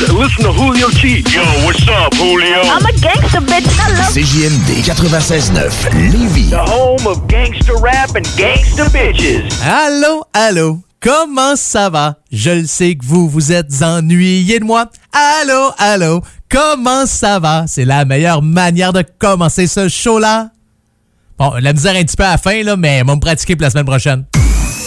listen to Julio T. Yo, what's up, Julio? I'm a gangster, bitch. I love CJMD 96.9 Lévis. The home of gangster rap and gangster bitches. Allô, allô. Comment ça va? Je le sais que vous vous êtes ennuyé de moi. Allô, allô. Comment ça va? C'est la meilleure manière de commencer ce show-là. Bon, la misère un petit peu à la fin, là, mais on va me pratiquer pour la semaine prochaine.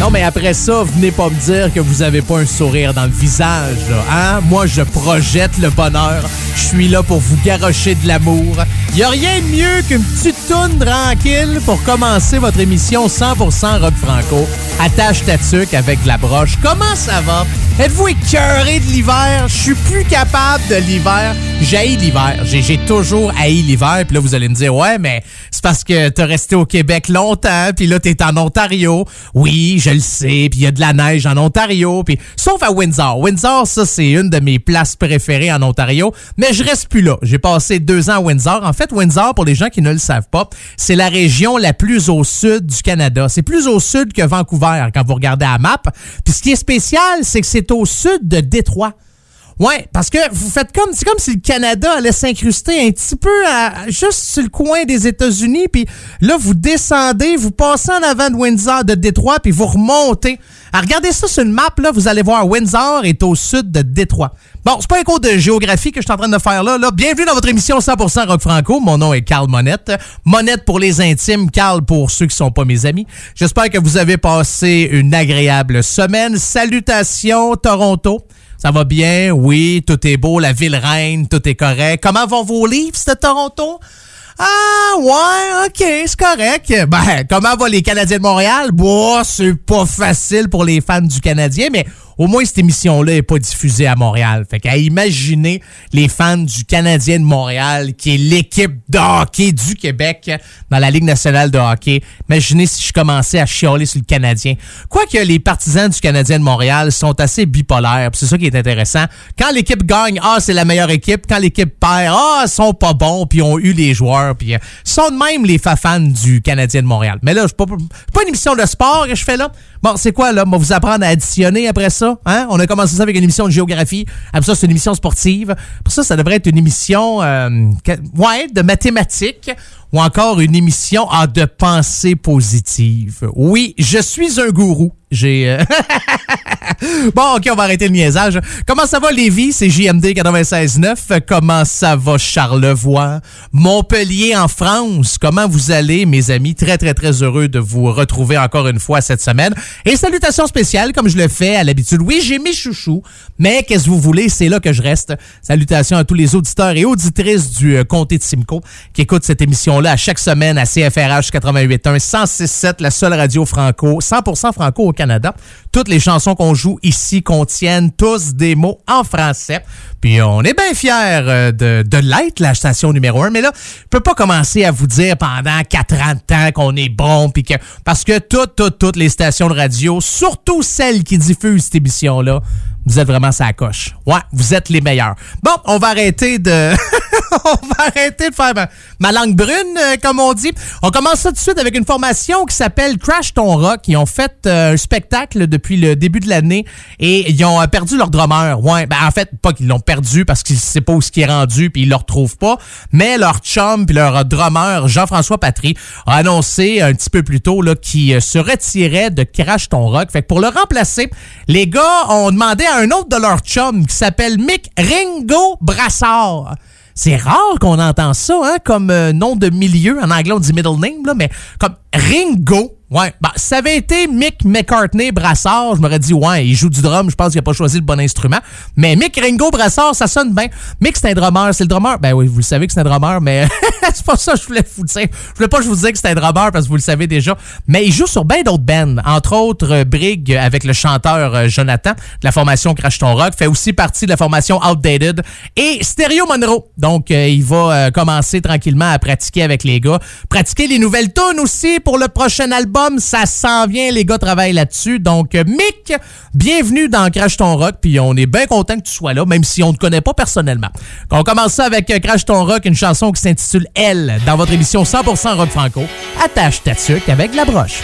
Non, mais après ça, venez pas me dire que vous avez pas un sourire dans le visage, là, hein? Moi, je projette le bonheur. Je suis là pour vous garrocher de l'amour. Y a rien de mieux qu'une petite toune tranquille pour commencer votre émission 100% rock franco. Attache ta tuque avec de la broche. Comment ça va? Êtes-vous écœuré de l'hiver? Je suis plus capable de l'hiver. J'haïs l'hiver. J'ai j'ai toujours haï l'hiver. Puis là, vous allez me dire, ouais, mais c'est parce que t'as resté au Québec longtemps. Puis là, t'es en Ontario. Oui, je le sais. Puis il y a de la neige en Ontario. Puis sauf à Windsor. Windsor, ça, c'est une de mes places préférées en Ontario. Mais je reste plus là. J'ai passé deux ans à Windsor. En fait, Windsor, pour les gens qui ne le savent pas, c'est la région la plus au sud du Canada. C'est plus au sud que Vancouver quand vous regardez la map. Puis ce qui est spécial, c'est que c'est au sud de Détroit. Ouais, parce que vous faites comme c'est comme si le Canada allait s'incruster un petit peu à- juste sur le coin des États-Unis, puis là vous descendez, vous passez en avant de Windsor, de Détroit, puis vous remontez. Alors, regardez ça sur une map là, vous allez voir Windsor est au sud de Détroit. Bon, c'est pas un cours de géographie que je suis en train de faire là. là. Bienvenue dans votre émission 100% Rock Franco. Mon nom est Carl Monette. Monette pour les intimes, Carl pour ceux qui sont pas mes amis. J'espère que vous avez passé une agréable semaine. Salutations Toronto. Ça va bien? Oui, tout est beau, la ville reine, tout est correct. Comment vont vos livres de Toronto? Ah, ouais, ok, c'est correct. Ben, comment vont les Canadiens de Montréal? Bon, c'est pas facile pour les fans du Canadien, mais au moins cette émission-là est pas diffusée à Montréal. Fait qu'à imaginer les fans du Canadien de Montréal, qui est l'équipe de hockey du Québec dans la Ligue nationale de hockey. Imaginez si je commençais à chialer sur le Canadien. Quoique les partisans du Canadien de Montréal sont assez bipolaires, c'est ça qui est intéressant. Quand l'équipe gagne, ah, c'est la meilleure équipe. Quand l'équipe perd, ah, ils sont pas bons, puis ont eu les joueurs, puis euh, sont de même les fa- fans du Canadien de Montréal. Mais là, c'est pas, pas une émission de sport que je fais là. Bon, c'est quoi là? Va vous apprendre à additionner après ça? Hein? On a commencé ça avec une émission de géographie. Après ça, c'est une émission sportive. Pour ça, ça devrait être une émission euh, ouais, de mathématiques ou encore une émission ah, de pensée positive. Oui, je suis un gourou. J'ai. euh, bon, OK, on va arrêter le niaisage. Comment ça va, Lévis? C'est JMD 96.9. Comment ça va, Charlevoix? Montpellier, en France. Comment vous allez, mes amis? Très, très, très heureux de vous retrouver encore une fois cette semaine. Et salutations spéciales, comme je le fais à l'habitude. Oui, j'ai mes chouchous, mais qu'est-ce que vous voulez? C'est là que je reste. Salutations à tous les auditeurs et auditrices du euh, comté de Simcoe qui écoutent cette émission-là à chaque semaine à CFRH 88.1, 106.7, la seule radio franco, 100% franco au Canada. Toutes les chansons qu'on joue ici contiennent tous des mots en français. Puis on est bien fiers euh, de, de l'être, la station numéro un. Mais là, je peux pas commencer à vous dire pendant 4 ans de temps qu'on est bon. Puis que, parce que toutes, toutes, toutes les stations de radio, surtout celles qui diffusent cette émission-là, vous êtes vraiment sa coche. Ouais, vous êtes les meilleurs. Bon, on va arrêter de... on va arrêter de faire ma, langue brune, euh, comme on dit. On commence ça tout de suite avec une formation qui s'appelle Crash Ton Rock. Ils ont fait euh, un spectacle depuis le début de l'année et ils ont euh, perdu leur drummer. Ouais, ben en fait, pas qu'ils l'ont perdu parce qu'ils ne savent pas où ce qui est rendu puis ils le retrouvent pas, mais leur chum puis leur drummer Jean-François Patry a annoncé un petit peu plus tôt qu'il se retirait de Crash Ton Rock. Fait que pour le remplacer, les gars ont demandé à un autre de leurs chums qui s'appelle Mick Ringo Brassard. C'est rare qu'on entend ça, hein, comme euh, nom de milieu. En anglais, on dit middle name, là, mais comme Ringo, ouais, bah, ça avait été Mick McCartney Brassard, je m'aurais dit, ouais, il joue du drum, je pense qu'il n'a pas choisi le bon instrument. Mais Mick Ringo Brassard, ça sonne bien. Mick, c'est un drummer, c'est le drummer. Ben oui, vous le savez que c'est un drummer, mais c'est pas ça que je voulais vous dire. Je voulais pas que je vous dise que c'est un drummer parce que vous le savez déjà. Mais il joue sur bien d'autres bands, entre autres euh, Brig avec le chanteur euh, Jonathan de la formation Crash Ton Rock, fait aussi partie de la formation Outdated et Stereo Monroe. Donc, euh, il va commencer tranquillement à pratiquer avec les gars. Pratiquer les nouvelles tunes aussi pour le prochain album. Ça s'en vient, les gars travaillent là-dessus. Donc, euh, Mick, bienvenue dans Crash Ton Rock. Puis on est bien content que tu sois là, même si on ne te connaît pas personnellement. On commence ça avec euh, Crash Ton Rock, une chanson qui s'intitule Elle dans votre émission 100% Rock Franco. Attache ta tuque avec la broche.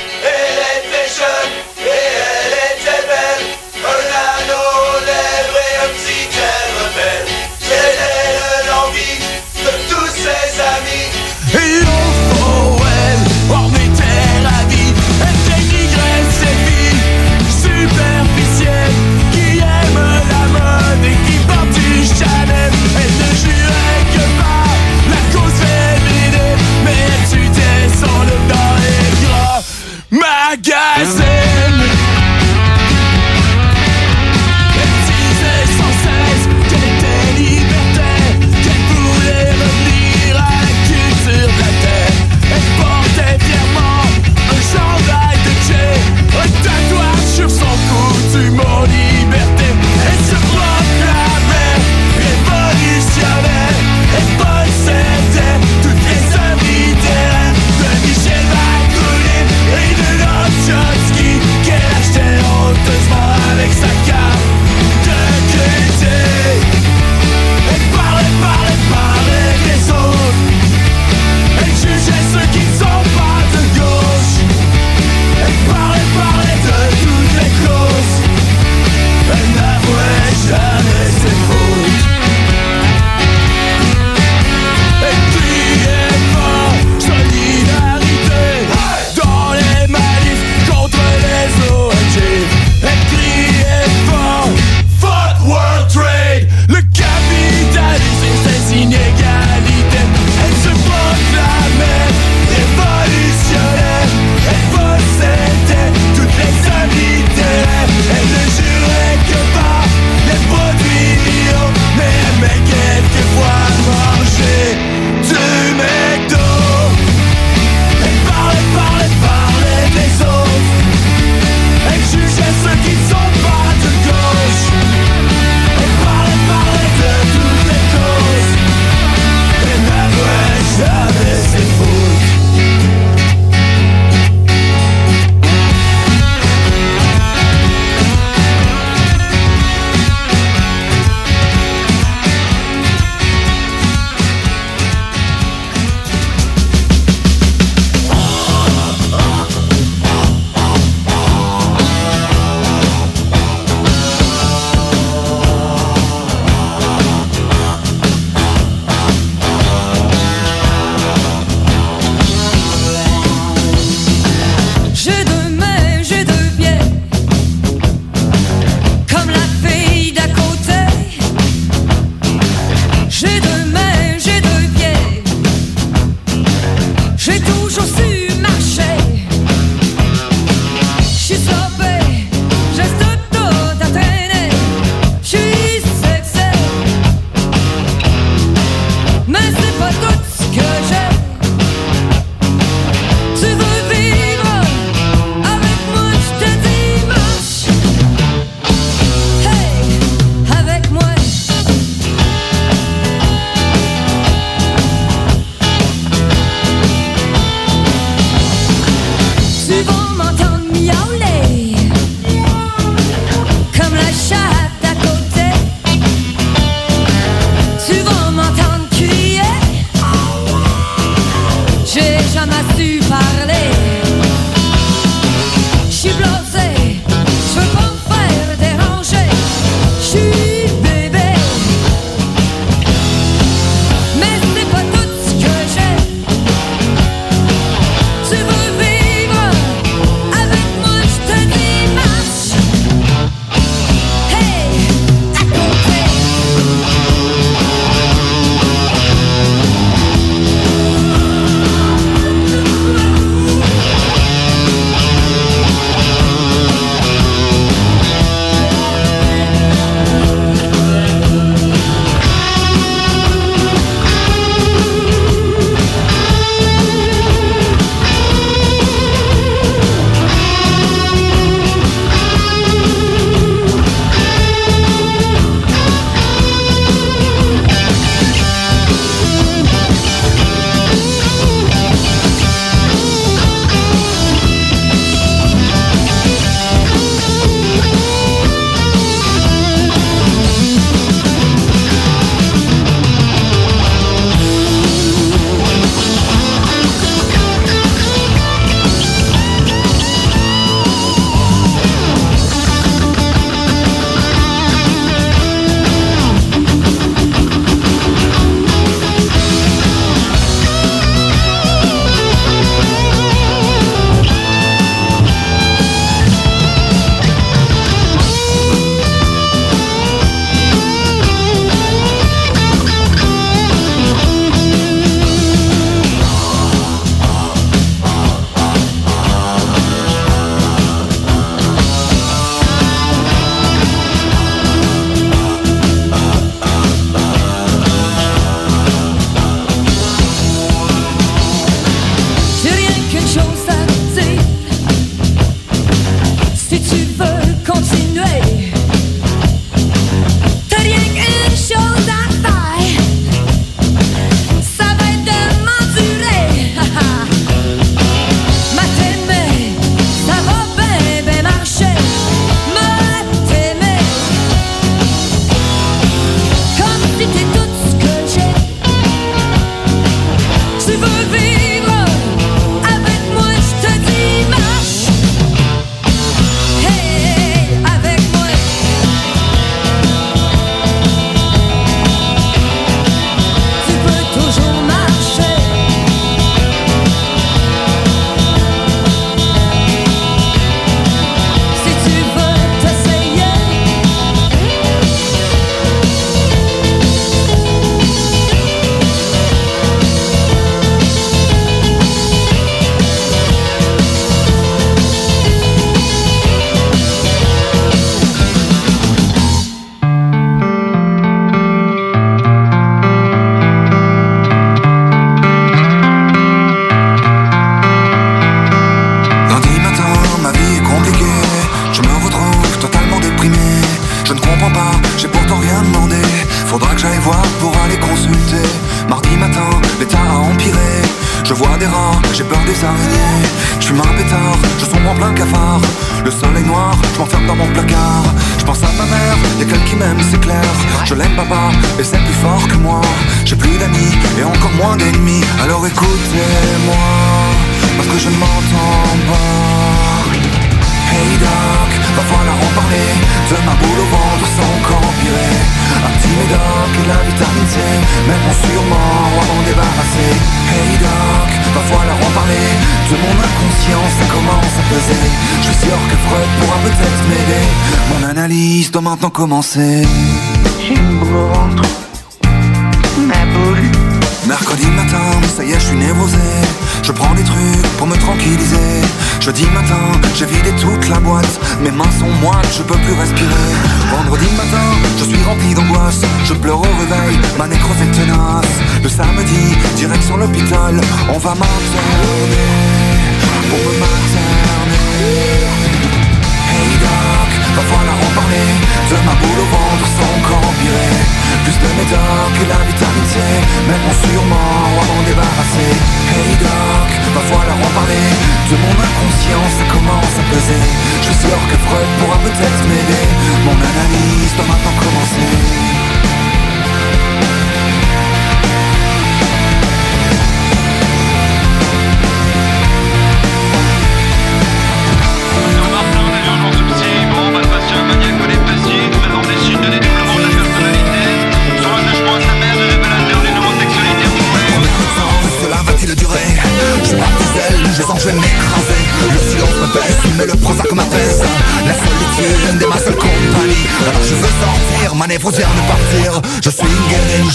Maintenant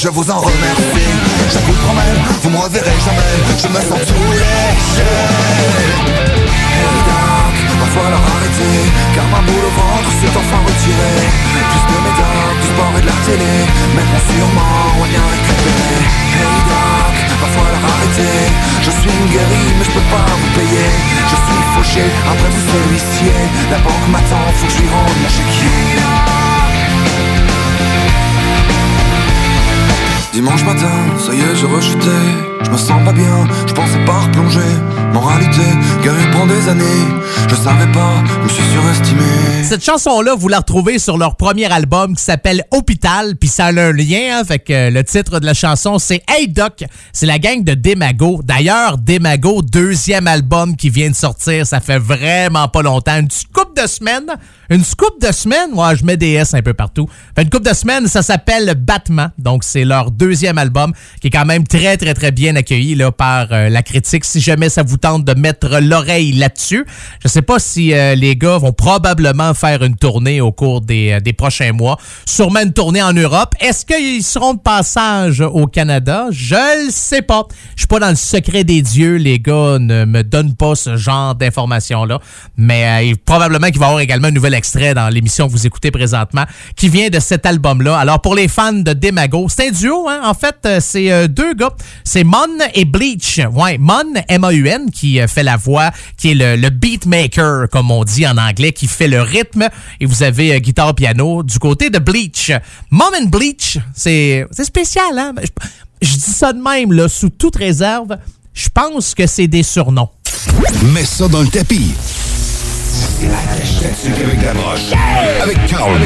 je vous en remercie. Je vous promets, vous me reverrez jamais. Je me sens léger Hey doc, va falloir arrêter Car ma boule au ventre s'est enfin retirée. Plus de médoc, du sport et de la télé bon sûrement, on y a récupéré Hey doc, va falloir arrêter Je suis guéri mais je peux pas vous payer. Je suis fauché, après vous c'est l'huissier La banque m'attend, faut que je lui rende mon chéquier Dimanche matin, ça y est. Je me sens pas bien, je pensais pas replonger. Moralité, guérir prend des années. Je savais pas, je me suis surestimé. Cette chanson-là, vous la retrouvez sur leur premier album qui s'appelle Hôpital, puis ça a un lien, hein, que euh, le titre de la chanson, c'est Hey Doc, c'est la gang de Demago. D'ailleurs, Demago, deuxième album qui vient de sortir, ça fait vraiment pas longtemps, une couple de semaines, une coupe de semaines, ouais, je mets des S un peu partout. Fait une couple de semaines, ça s'appelle Batman, donc c'est leur deuxième album qui est quand même très, très, très bien accueilli là, par euh, la critique. Si jamais ça vous tente de mettre l'oreille là-dessus, je sais pas si euh, les gars vont probablement faire une tournée au cours des, euh, des prochains mois. Sûrement une tournée en Europe. Est-ce qu'ils seront de passage au Canada? Je le sais pas. Je suis pas dans le secret des dieux. Les gars ne me donnent pas ce genre d'informations-là. Mais probablement qu'il va y avoir également un nouvel extrait dans l'émission que vous écoutez présentement qui vient de cet album-là. Alors, pour les fans de Demago, c'est un duo, hein? En fait, euh, c'est euh, deux gars. C'est Mon et Bleach. Ouais, Mon, M-A-U-N, qui euh, fait la voix, qui est le, le beatmaker, comme on dit en anglais, qui fait le rythme. Et vous avez euh, guitare-piano du côté de Bleach. Mom and Bleach, c'est c'est spécial, hein? Je, je dis ça de même, là, sous toute réserve. Je pense que c'est des surnoms. Mets ça dans le tapis. Avec la broche. Avec Carl.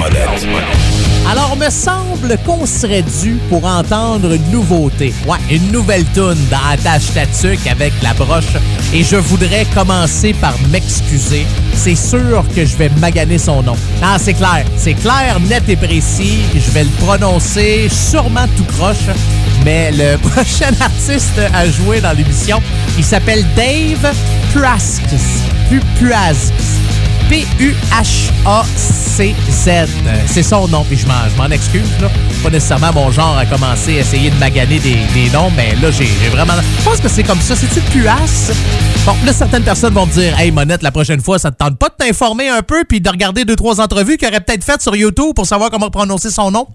Alors, me semble qu'on serait dû pour entendre une nouveauté. Ouais, une nouvelle tune dans Attache avec la broche. Et je voudrais commencer par m'excuser. C'est sûr que je vais maganer son nom. Non, c'est clair. C'est clair, net et précis. Je vais le prononcer sûrement tout croche. Mais le prochain artiste à jouer dans l'émission, il s'appelle Dave Praskis. Praskis. P-U-H-A-C-Z. C'est son nom, puis je m'en, excuse. Là. Pas nécessairement mon genre à commencer à essayer de maganer des, des noms, mais là, j'ai, j'ai vraiment. Je pense que c'est comme ça. C'est-tu Puas? Bon, là, certaines personnes vont me dire Hey, Monette, la prochaine fois, ça te tente pas de t'informer un peu puis de regarder deux, trois entrevues qu'il aurait peut-être faites sur YouTube pour savoir comment prononcer son nom?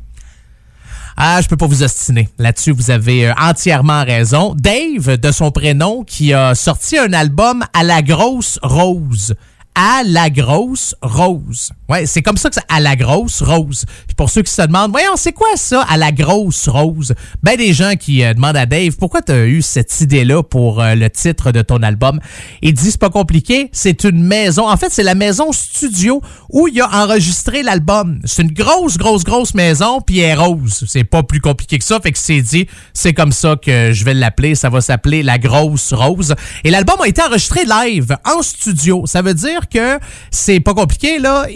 Ah, je peux pas vous ostiner. Là-dessus, vous avez euh, entièrement raison. Dave, de son prénom, qui a sorti un album à la grosse rose. À la grosse rose. Ouais, c'est comme ça que c'est à la grosse rose. Puis pour ceux qui se demandent, voyons, c'est quoi ça à la grosse rose? Ben, des gens qui euh, demandent à Dave, pourquoi tu as eu cette idée-là pour euh, le titre de ton album? Il dit, c'est pas compliqué, c'est une maison. En fait, c'est la maison studio où il a enregistré l'album. C'est une grosse, grosse, grosse maison, puis elle est rose. C'est pas plus compliqué que ça. Fait que c'est dit, c'est comme ça que je vais l'appeler. Ça va s'appeler La Grosse Rose. Et l'album a été enregistré live, en studio. Ça veut dire que c'est pas compliqué, là.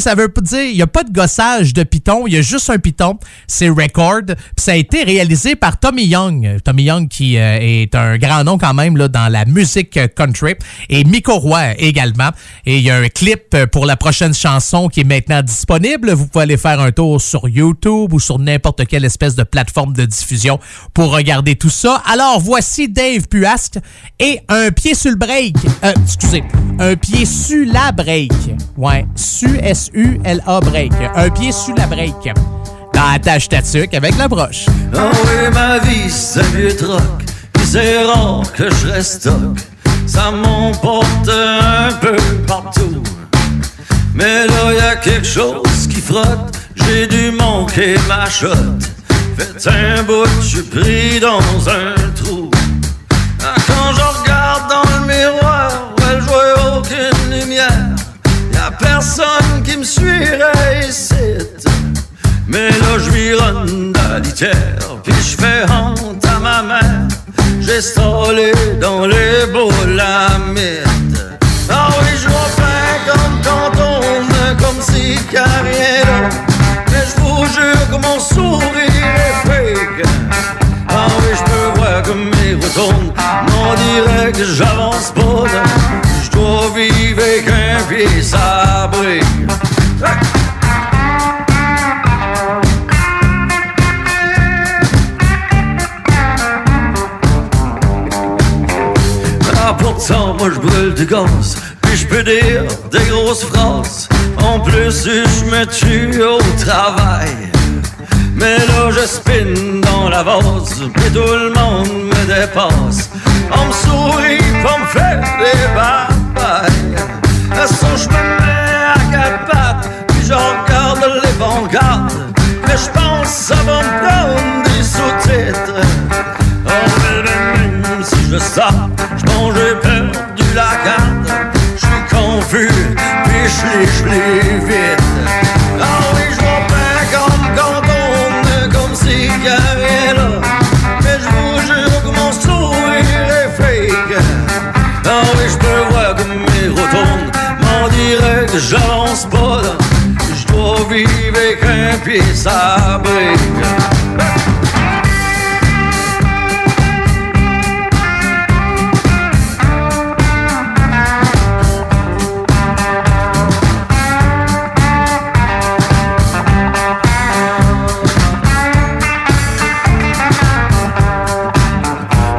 Ça veut pas dire, il y a pas de gossage de Python, il y a juste un Python. C'est Record. Puis ça a été réalisé par Tommy Young. Tommy Young qui euh, est un grand nom quand même, là, dans la musique country. Et Miko Roy également. Et il y a un clip pour la prochaine chanson qui est maintenant disponible. Vous pouvez aller faire un tour sur YouTube ou sur n'importe quelle espèce de plateforme de diffusion pour regarder tout ça. Alors voici Dave Puasque et un pied sur le break. Euh, excusez, un pied sur la break. Ouais, su S-U-L-A break. Un pied sur la break. Dans la tâche tatuc avec la broche. Oh oui, ma vie, c'est vieux troc. C'est rare que je reste stock. Ça m'emporte un peu partout. Mais là, y a quelque chose qui frotte. J'ai dû manquer ma shot. Faites un bout, je suis pris dans un trou. Ah, Quand je regarde dans le miroir, personne qui me suivrait ici. Mais là, je litière, puis je fais honte à ma mère. J'ai stallé dans les boulamites. Ah oui, je bien comme quand on comme si a rien là. Mais je vous jure que mon sourire est fake. Ah oui, je peux voir comme il retourne. On dirait que j'avance pas. Sabré. Ah, pourtant, moi je brûle du gaz, puis je peux dire des grosses phrases. En plus, je me tue au travail. Mais là, je spin dans la vase, puis tout le monde me dépasse. On me sourit, pour me faire des batailles. À son je me mets à pattes, puis je regarde les vanguardes. Mais je pense va me prendre des sous-titres. Oh, même si je sors, je pense j'ai perdu la garde. Je suis confus, puis je l'ai, je l'ai vite. J'avance pas. Je dois vivre avec un pied sabré.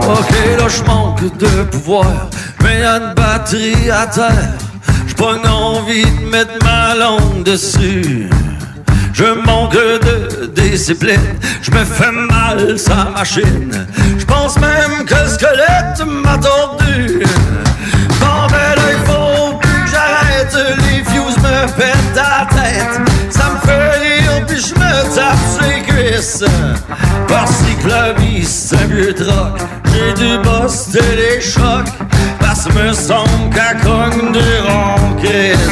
Ok, là je manque de pouvoir, mais y a une batterie à terre. Envie de mettre ma langue dessus. Je manque de discipline, je me fais mal sa machine. Je pense même que le squelette m'a tordu. Bon ben il faut que j'arrête, les fuse me pètent la tête. Ça me fait rire puis je me tape sur les cuisses. Vie c'est un vieux troc, j'ai dû buster les chocs. Parce me semble qu'à cogne des ronquisses.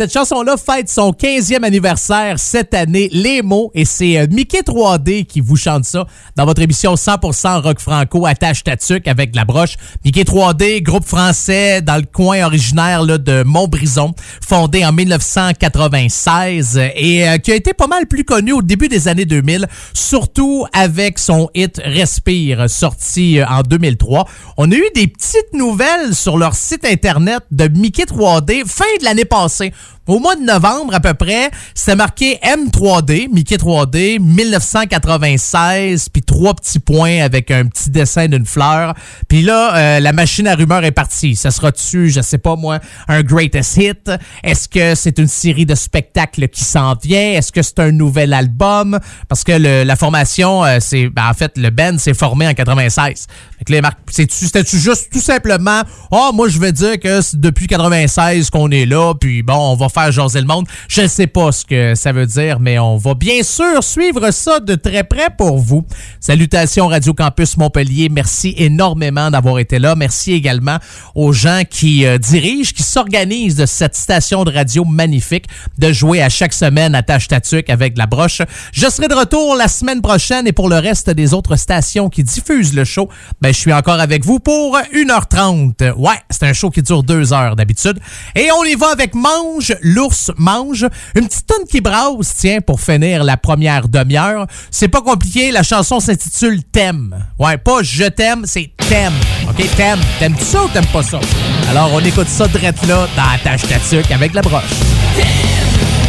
Cette chanson-là fête son 15e anniversaire cette année, Les mots, et c'est euh, Mickey 3D qui vous chante ça dans votre émission 100% rock franco attache tatuc avec la broche. Mickey 3D, groupe français dans le coin originaire là, de Montbrison, fondé en 1996 et euh, qui a été pas mal plus connu au début des années 2000, surtout avec son hit Respire, sorti euh, en 2003. On a eu des petites nouvelles sur leur site internet de Mickey 3D fin de l'année passée. Au mois de novembre, à peu près, c'était marqué M3D, Mickey 3D, 1996, puis trois petits points avec un petit dessin d'une fleur. Puis là, euh, la machine à rumeurs est partie. Ça sera-tu, je sais pas moi, un greatest hit? Est-ce que c'est une série de spectacles qui s'en vient? Est-ce que c'est un nouvel album? Parce que le- la formation, euh, c'est, ben, en fait, le band s'est formé en 96. Fait que les marques, c'était-tu juste tout simplement, oh, moi, je vais dire que c'est depuis 96 qu'on est là, puis bon, on va faire le monde. Je ne sais pas ce que ça veut dire, mais on va bien sûr suivre ça de très près pour vous. Salutations Radio Campus Montpellier. Merci énormément d'avoir été là. Merci également aux gens qui euh, dirigent, qui s'organisent de cette station de radio magnifique de jouer à chaque semaine à Tâche Tatuc avec la broche. Je serai de retour la semaine prochaine et pour le reste des autres stations qui diffusent le show, ben, je suis encore avec vous pour 1h30. Ouais, c'est un show qui dure deux heures d'habitude. Et on y va avec Mange, l'ours mange. Une petite tonne qui brasse, tiens, pour finir la première demi-heure. C'est pas compliqué, la chanson s'intitule T'aime. Ouais, pas Je t'aime, c'est T'aime. OK, T'aime. T'aimes-tu ça ou t'aimes pas ça? Alors, on écoute ça drette là dans la tâche tatuc avec la broche. T'aimes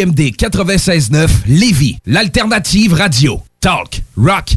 CJMD 96.9 Lévis, l'alternative radio. Talk, rock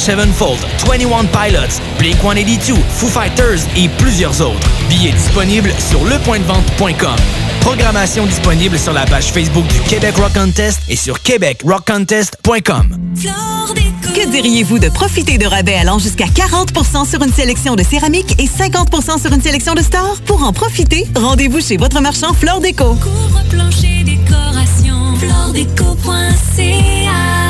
Sevenfold, 21 Pilots, Blink-182, Foo Fighters et plusieurs autres. Billets disponibles sur lepointdevente.com. Programmation disponible sur la page Facebook du Québec Rock Contest et sur québecrockcontest.com. Que diriez-vous de profiter de rabais allant jusqu'à 40% sur une sélection de céramique et 50% sur une sélection de stores? Pour en profiter, rendez-vous chez votre marchand Flore Déco. Décoration, floredeco.ca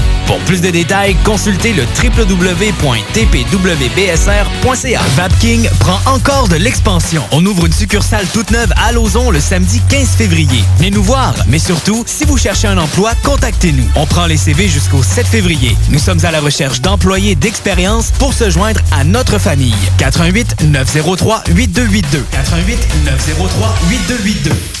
Pour plus de détails, consultez le www.tpwbsr.ca. Vapking prend encore de l'expansion. On ouvre une succursale toute neuve à Lauson le samedi 15 février. Venez nous voir, mais surtout, si vous cherchez un emploi, contactez-nous. On prend les CV jusqu'au 7 février. Nous sommes à la recherche d'employés d'expérience pour se joindre à notre famille. 88 903 8282. 88 903 8282.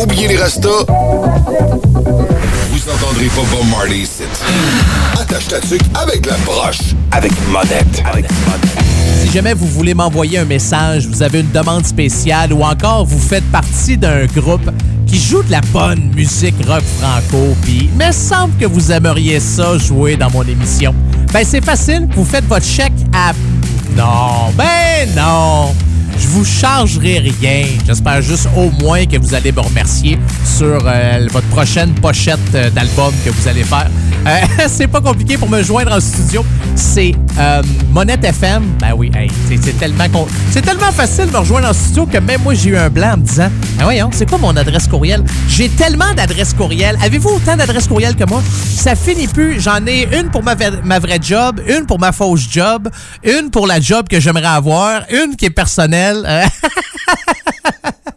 Oubliez les rastas. Vous entendrez pas Bob Marley ici. Attache ta tuque avec la broche. Avec monette. Si jamais vous voulez m'envoyer un message, vous avez une demande spéciale ou encore vous faites partie d'un groupe qui joue de la bonne musique rock franco, puis il me semble que vous aimeriez ça jouer dans mon émission. Ben c'est facile, vous faites votre chèque à... Non, ben non! Je vous chargerai rien. J'espère juste au moins que vous allez me remercier sur euh, votre prochaine pochette euh, d'album que vous allez faire. Euh, c'est pas compliqué pour me joindre en studio. C'est euh, Monette FM. Ben oui, hey, c'est- tellement c'est tellement facile de me rejoindre en studio que même moi j'ai eu un blanc en me disant Ah voyons, c'est quoi mon adresse courriel? J'ai tellement d'adresses courriel. Avez-vous autant d'adresses courriel que moi? Ça finit plus. J'en ai une pour ma, ma vraie job, une pour ma fausse job, une pour la job que j'aimerais avoir, une qui est personnelle. Euh,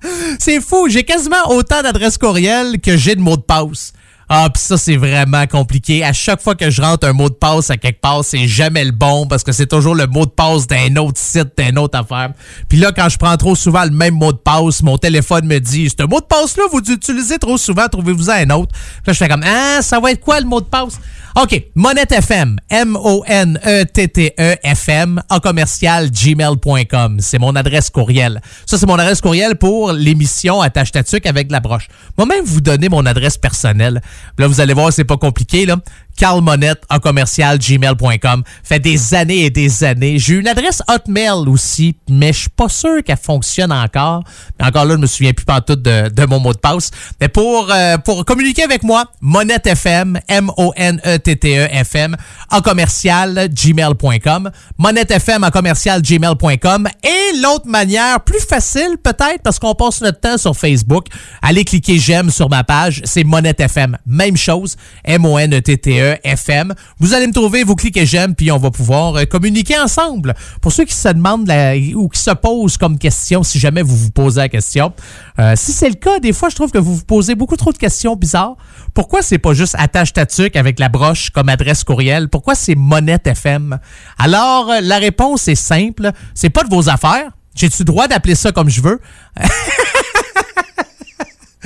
c'est fou, j'ai quasiment autant d'adresses courriel que j'ai de mots de passe. Ah, pis ça, c'est vraiment compliqué. À chaque fois que je rentre un mot de passe à quelque part, c'est jamais le bon parce que c'est toujours le mot de passe d'un autre site, d'une autre affaire. Puis là, quand je prends trop souvent le même mot de passe, mon téléphone me dit Ce mot de passe-là, vous l'utilisez trop souvent, trouvez-vous un autre. Puis là, je fais comme Ah, ça va être quoi le mot de passe? OK, Monette FM, M-O-N-E-T-T-E FM, en commercial gmail.com. C'est mon adresse courriel. Ça, c'est mon adresse courriel pour l'émission Attache ta tuque avec la broche. Moi-même, vous donner mon adresse personnelle. Là, vous allez voir, c'est pas compliqué, là. Carlmonette en commercial gmail.com. Fait des années et des années. J'ai une adresse Hotmail aussi, mais je suis pas sûr qu'elle fonctionne encore. Encore là, je me souviens plus pas tout de, mon mot de passe. Mais pour, euh, pour communiquer avec moi, Monette FM, M-O-N-E-T-T-E FM, en commercial gmail.com. Monette FM commercial gmail.com. Et l'autre manière, plus facile peut-être, parce qu'on passe notre temps sur Facebook, allez cliquer j'aime sur ma page, c'est Monette FM. Même chose, M-O-N-E-T-T-E FM. Vous allez me trouver, vous cliquez j'aime, puis on va pouvoir euh, communiquer ensemble. Pour ceux qui se demandent ou qui se posent comme question, si jamais vous vous posez la question, euh, si c'est le cas, des fois, je trouve que vous vous posez beaucoup trop de questions bizarres. Pourquoi c'est pas juste attache ta avec la broche comme adresse courriel? Pourquoi c'est Monette FM? Alors, la réponse est simple. C'est pas de vos affaires. J'ai-tu droit d'appeler ça comme je veux?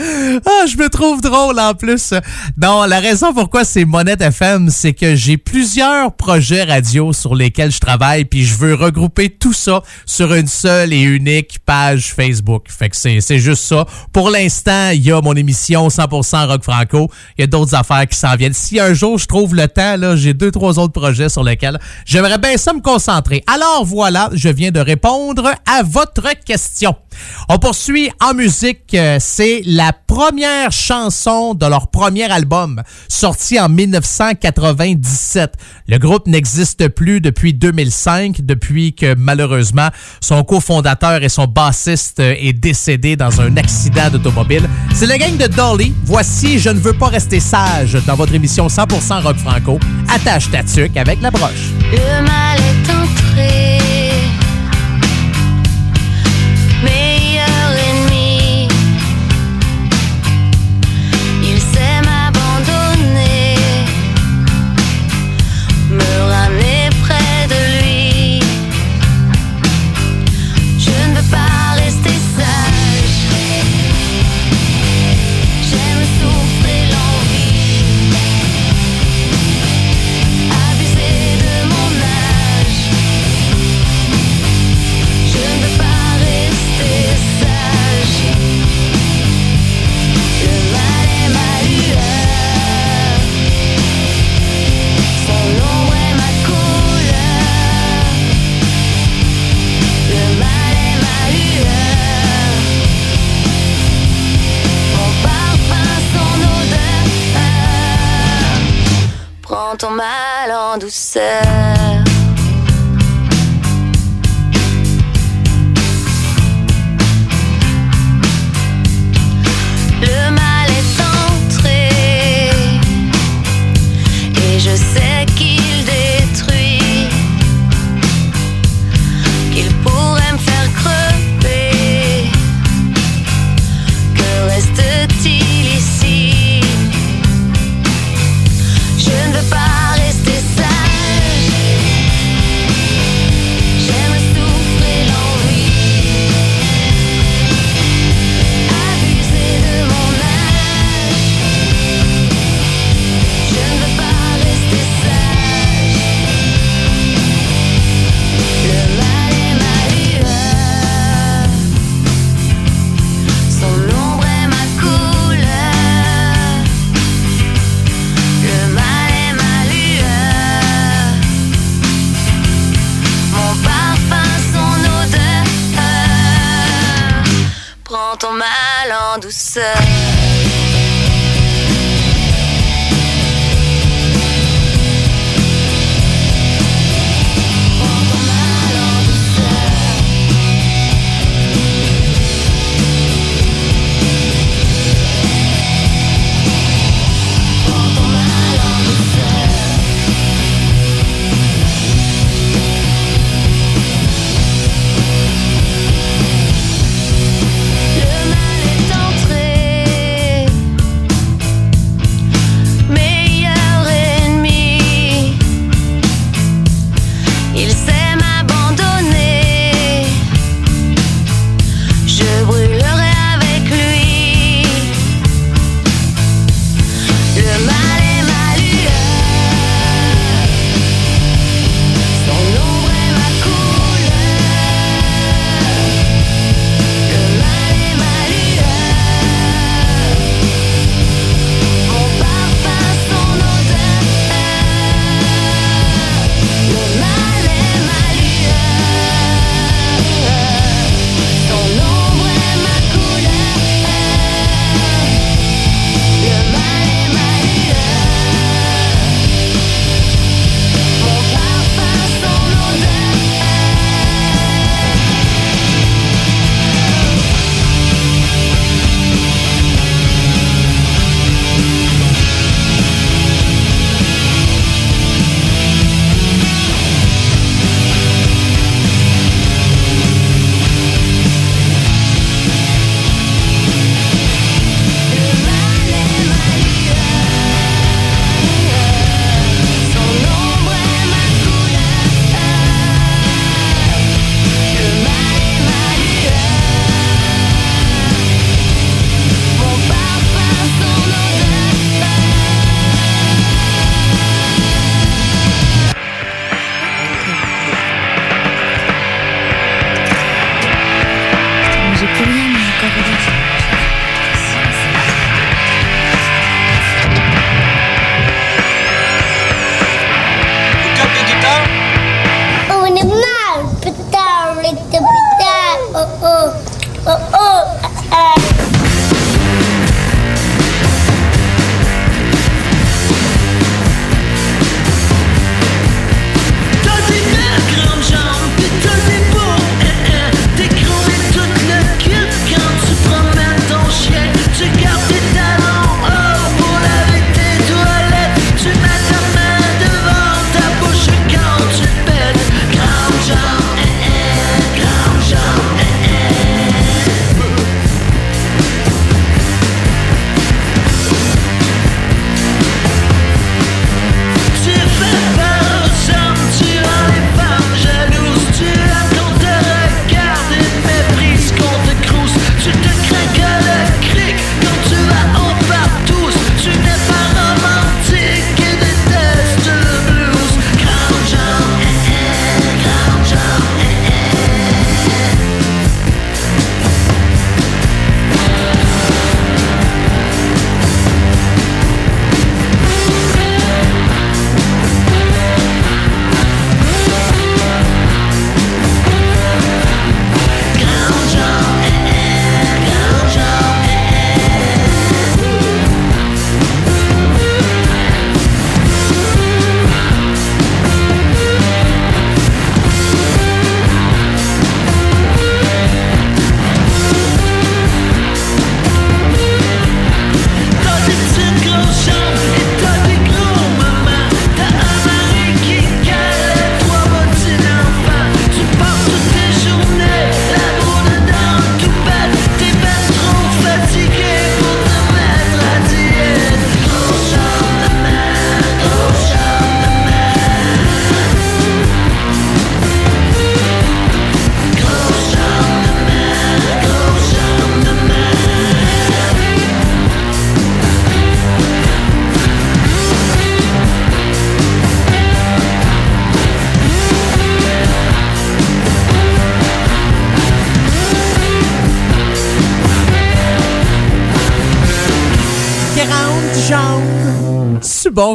Ah, je me trouve drôle en plus. Non, la raison pourquoi c'est Monette FM, c'est que j'ai plusieurs projets radio sur lesquels je travaille, puis je veux regrouper tout ça sur une seule et unique page Facebook. Fait que c'est juste ça. Pour l'instant, il y a mon émission 100% Rock Franco. Il y a d'autres affaires qui s'en viennent. Si un jour je trouve le temps, là, j'ai deux, trois autres projets sur lesquels j'aimerais bien ça me concentrer. Alors voilà, je viens de répondre à votre question. On poursuit en musique. euh, C'est la première chanson de leur premier album, sorti en 1997. Le groupe n'existe plus depuis 2005, depuis que malheureusement son cofondateur et son bassiste euh, est décédé dans un accident d'automobile. C'est la gang de Dolly. Voici Je ne veux pas rester sage dans votre émission 100% rock franco. Attache ta tuque avec la broche.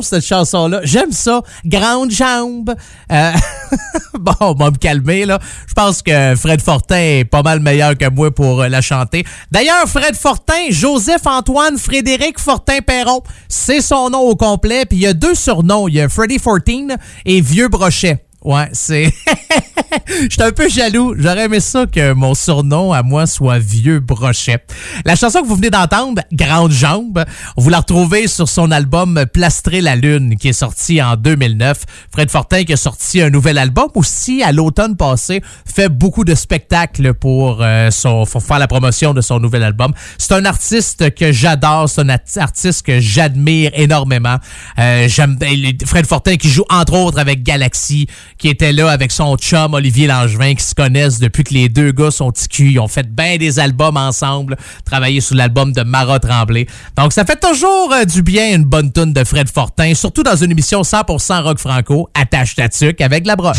Cette chanson-là. J'aime ça. Grande jambe. Euh, bon, on va me calmer, là. Je pense que Fred Fortin est pas mal meilleur que moi pour euh, la chanter. D'ailleurs, Fred Fortin, Joseph-Antoine Frédéric Fortin-Perron, c'est son nom au complet. Puis il y a deux surnoms. Il y a Freddy 14 et Vieux Brochet. Ouais, c'est. J'étais un peu jaloux. J'aurais aimé ça que mon surnom à moi soit Vieux Brochet. La chanson que vous venez d'entendre, Grande Jambe, vous la retrouvez sur son album Plastrer la Lune, qui est sorti en 2009. Fred Fortin qui a sorti un nouvel album aussi à l'automne passé, fait beaucoup de spectacles pour, euh, son, pour faire la promotion de son nouvel album. C'est un artiste que j'adore, c'est un art- artiste que j'admire énormément. Euh, J'aime Fred Fortin qui joue entre autres avec Galaxy, qui était là avec son chum Olivier Langevin, qui se connaissent depuis que les deux gars sont ticus. Ils ont fait bien des albums ensemble, travaillé sur l'album de Mara Tremblay. Donc ça fait toujours euh, du bien une bonne tune de Fred Fortin, surtout dans une émission 100% rock franco, attache ta avec la broche.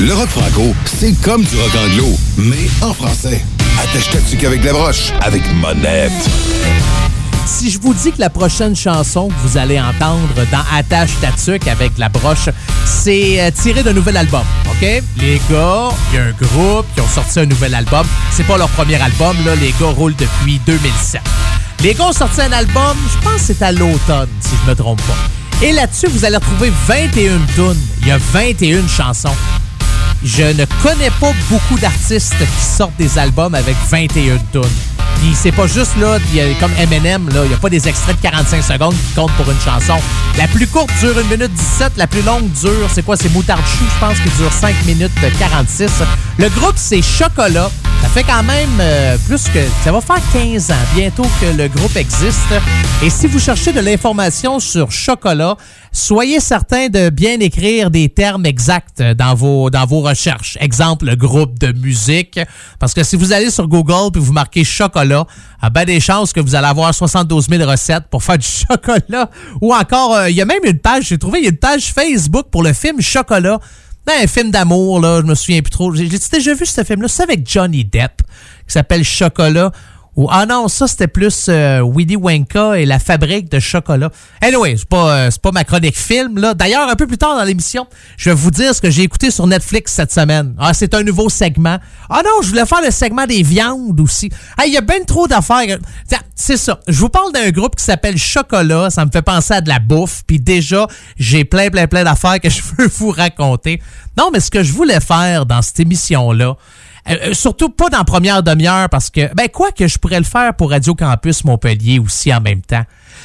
Le rock franco, c'est comme du rock anglo, mais en français. Attache ta avec la broche, avec Monette. Si je vous dis que la prochaine chanson que vous allez entendre dans Attache ta tuque avec la broche, c'est euh, tiré d'un nouvel album, OK? Les gars, il y a un groupe qui ont sorti un nouvel album. C'est pas leur premier album, là. Les gars roulent depuis 2007. Les gars ont sorti un album, je pense que c'est à l'automne, si je me trompe pas. Et là-dessus, vous allez retrouver 21 tunes. Il y a 21 chansons. Je ne connais pas beaucoup d'artistes qui sortent des albums avec 21 tunes. Puis c'est pas juste là, comme Eminem, il n'y a pas des extraits de 45 secondes qui comptent pour une chanson. La plus courte dure 1 minute 17, la plus longue dure, c'est quoi, c'est Moutarde Chou, je pense, qui dure 5 minutes 46. Le groupe, c'est Chocolat. Ça fait quand même euh, plus que... Ça va faire 15 ans bientôt que le groupe existe. Et si vous cherchez de l'information sur Chocolat, soyez certain de bien écrire des termes exacts dans vos, dans vos recherches. Exemple, le groupe de musique. Parce que si vous allez sur Google puis vous marquez chocolat, à ben des chances que vous allez avoir 72 000 recettes pour faire du chocolat. Ou encore, euh, il y a même une page, j'ai trouvé, il y a une page Facebook pour le film Chocolat. Ben, un film d'amour, là, je me souviens plus trop. J'ai déjà vu ce film-là? C'est avec Johnny Depp, qui s'appelle Chocolat. Ou, ah non, ça, c'était plus euh, Willy Wonka et la fabrique de chocolat. Anyway, c'est pas, euh, c'est pas ma chronique film, là. D'ailleurs, un peu plus tard dans l'émission, je vais vous dire ce que j'ai écouté sur Netflix cette semaine. Ah, c'est un nouveau segment. Ah non, je voulais faire le segment des viandes aussi. Ah, il y a bien trop d'affaires. C'est ça. Je vous parle d'un groupe qui s'appelle Chocolat. Ça me fait penser à de la bouffe. Puis déjà, j'ai plein, plein, plein d'affaires que je veux vous raconter. Non, mais ce que je voulais faire dans cette émission-là, euh, euh, surtout pas dans première demi-heure parce que, ben, quoi que je pourrais le faire pour Radio Campus Montpellier aussi en même temps.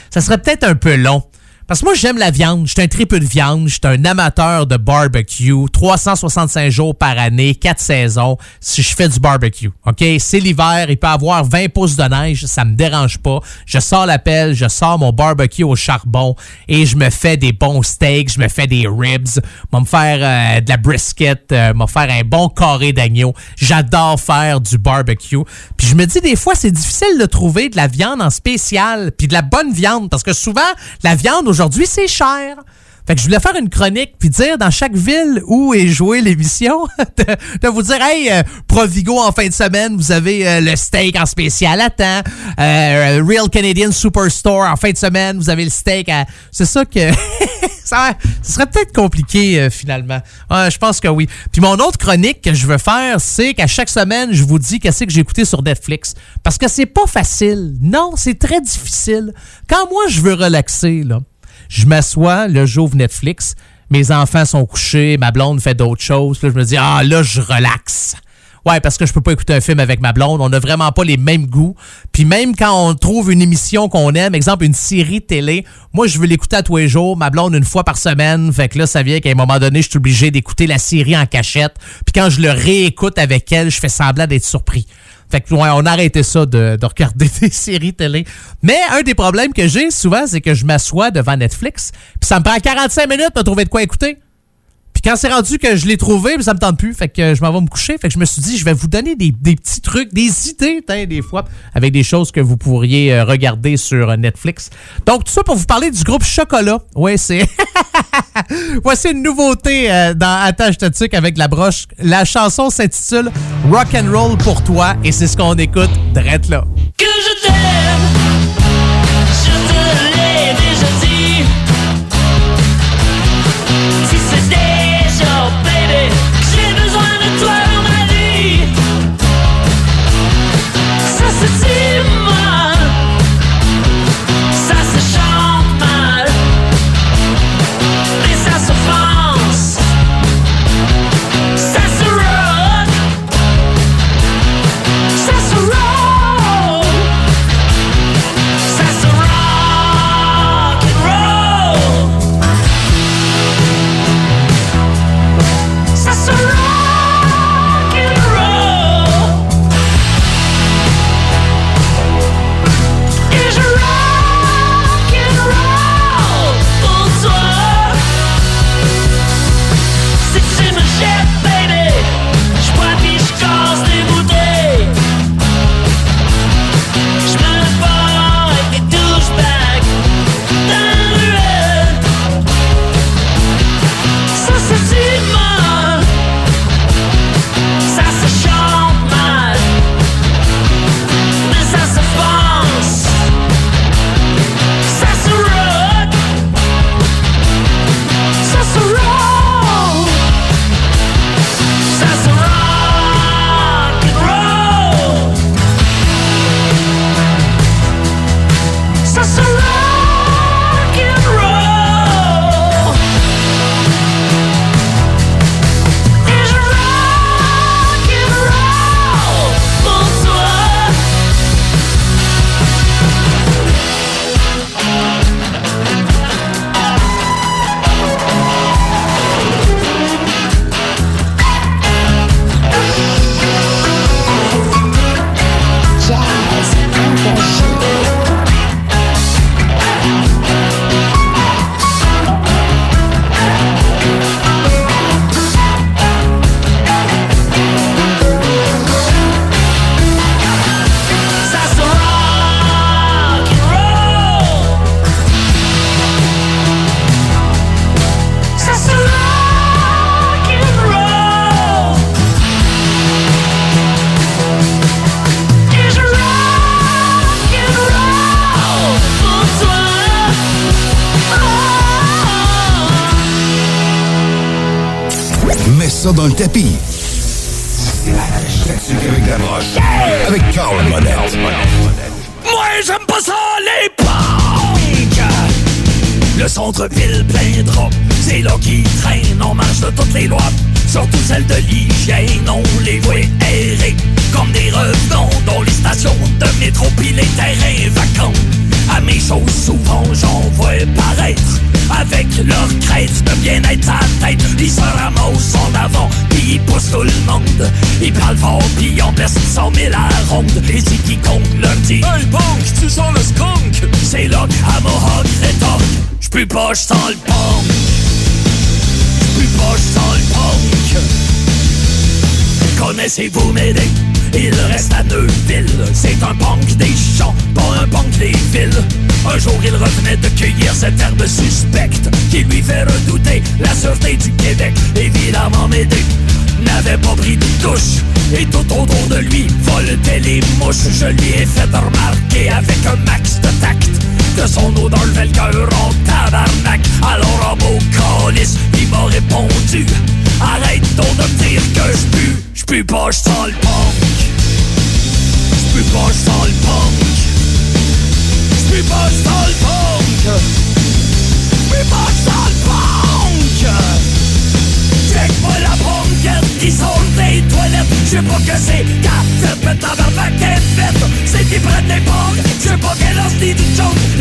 Ça serait peut-être un peu long. Parce que moi, j'aime la viande. Je suis un triple de viande. Je suis un amateur de barbecue. 365 jours par année, 4 saisons, si je fais du barbecue. OK? C'est l'hiver. Il peut avoir 20 pouces de neige. Ça me dérange pas. Je sors la pelle. Je sors mon barbecue au charbon et je me fais des bons steaks. Je me fais des ribs. Je me faire euh, de la brisket. Euh, me faire un bon carré d'agneau. J'adore faire du barbecue. Puis je me dis, des fois, c'est difficile de trouver de la viande en spécial. Puis de la bonne viande. Parce que souvent, la viande aujourd'hui, c'est cher. Fait que je voulais faire une chronique puis dire dans chaque ville où est jouée l'émission, de, vous dire hey euh, Provigo en fin de semaine, vous avez euh, le steak en spécial à temps, euh, Real Canadian Superstore en fin de semaine, vous avez le steak à c'est ça que ça, ça serait peut-être compliqué euh, finalement. Je pense que oui. Puis mon autre chronique que je veux faire, c'est qu'à chaque semaine, je vous dis qu'est-ce que j'ai écouté sur Netflix parce que c'est pas facile. Non, c'est très difficile. Quand moi je veux relaxer là, je m'assois, là, j'ouvre Netflix, mes enfants sont couchés, ma blonde fait d'autres choses, là, je me dis, ah, là, je relaxe. Ouais, parce que je peux pas écouter un film avec ma blonde, on n'a vraiment pas les mêmes goûts. Puis même quand on trouve une émission qu'on aime, exemple une série télé, moi je veux l'écouter à tous les jours, ma blonde une fois par semaine, fait que là ça vient qu'à un moment donné, je suis obligé d'écouter la série en cachette. Puis quand je le réécoute avec elle, je fais semblant d'être surpris. Fait que, ouais, on a arrêté ça de, de regarder des séries télé. Mais un des problèmes que j'ai souvent, c'est que je m'assois devant Netflix, puis ça me prend 45 minutes pour trouver de quoi écouter. Puis quand c'est rendu que je l'ai trouvé, ça me tente plus, fait que je m'en vais me coucher. Fait que je me suis dit, je vais vous donner des, des petits trucs, des idées, des fois, avec des choses que vous pourriez euh, regarder sur euh, Netflix. Donc, tout ça pour vous parler du groupe Chocolat. Ouais, c'est... Voici une nouveauté euh, dans Attache Statique avec la broche. La chanson s'intitule Rock and Roll pour toi et c'est ce qu'on écoute drette là. Que je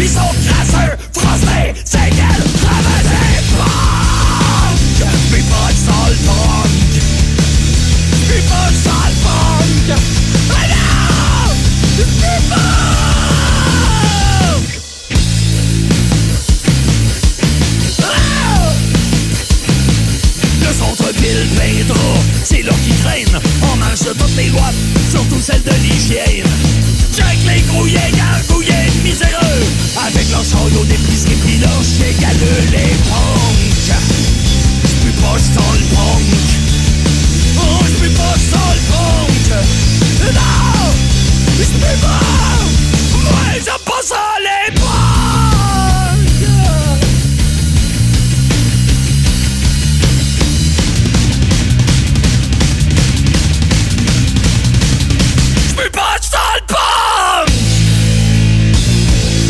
Ils sont crasseux, français, c'est de toutes les lois, surtout celles de l'hygiène. Check les grouillés, gargouillés, miséreux. Avec leurs chariots d'épicerie pis leurs chiens galeux Les punks J'pue pas, j'sens le punk Oh, j'pue pas, j'sens le punk Non! J'pue pas! Moi,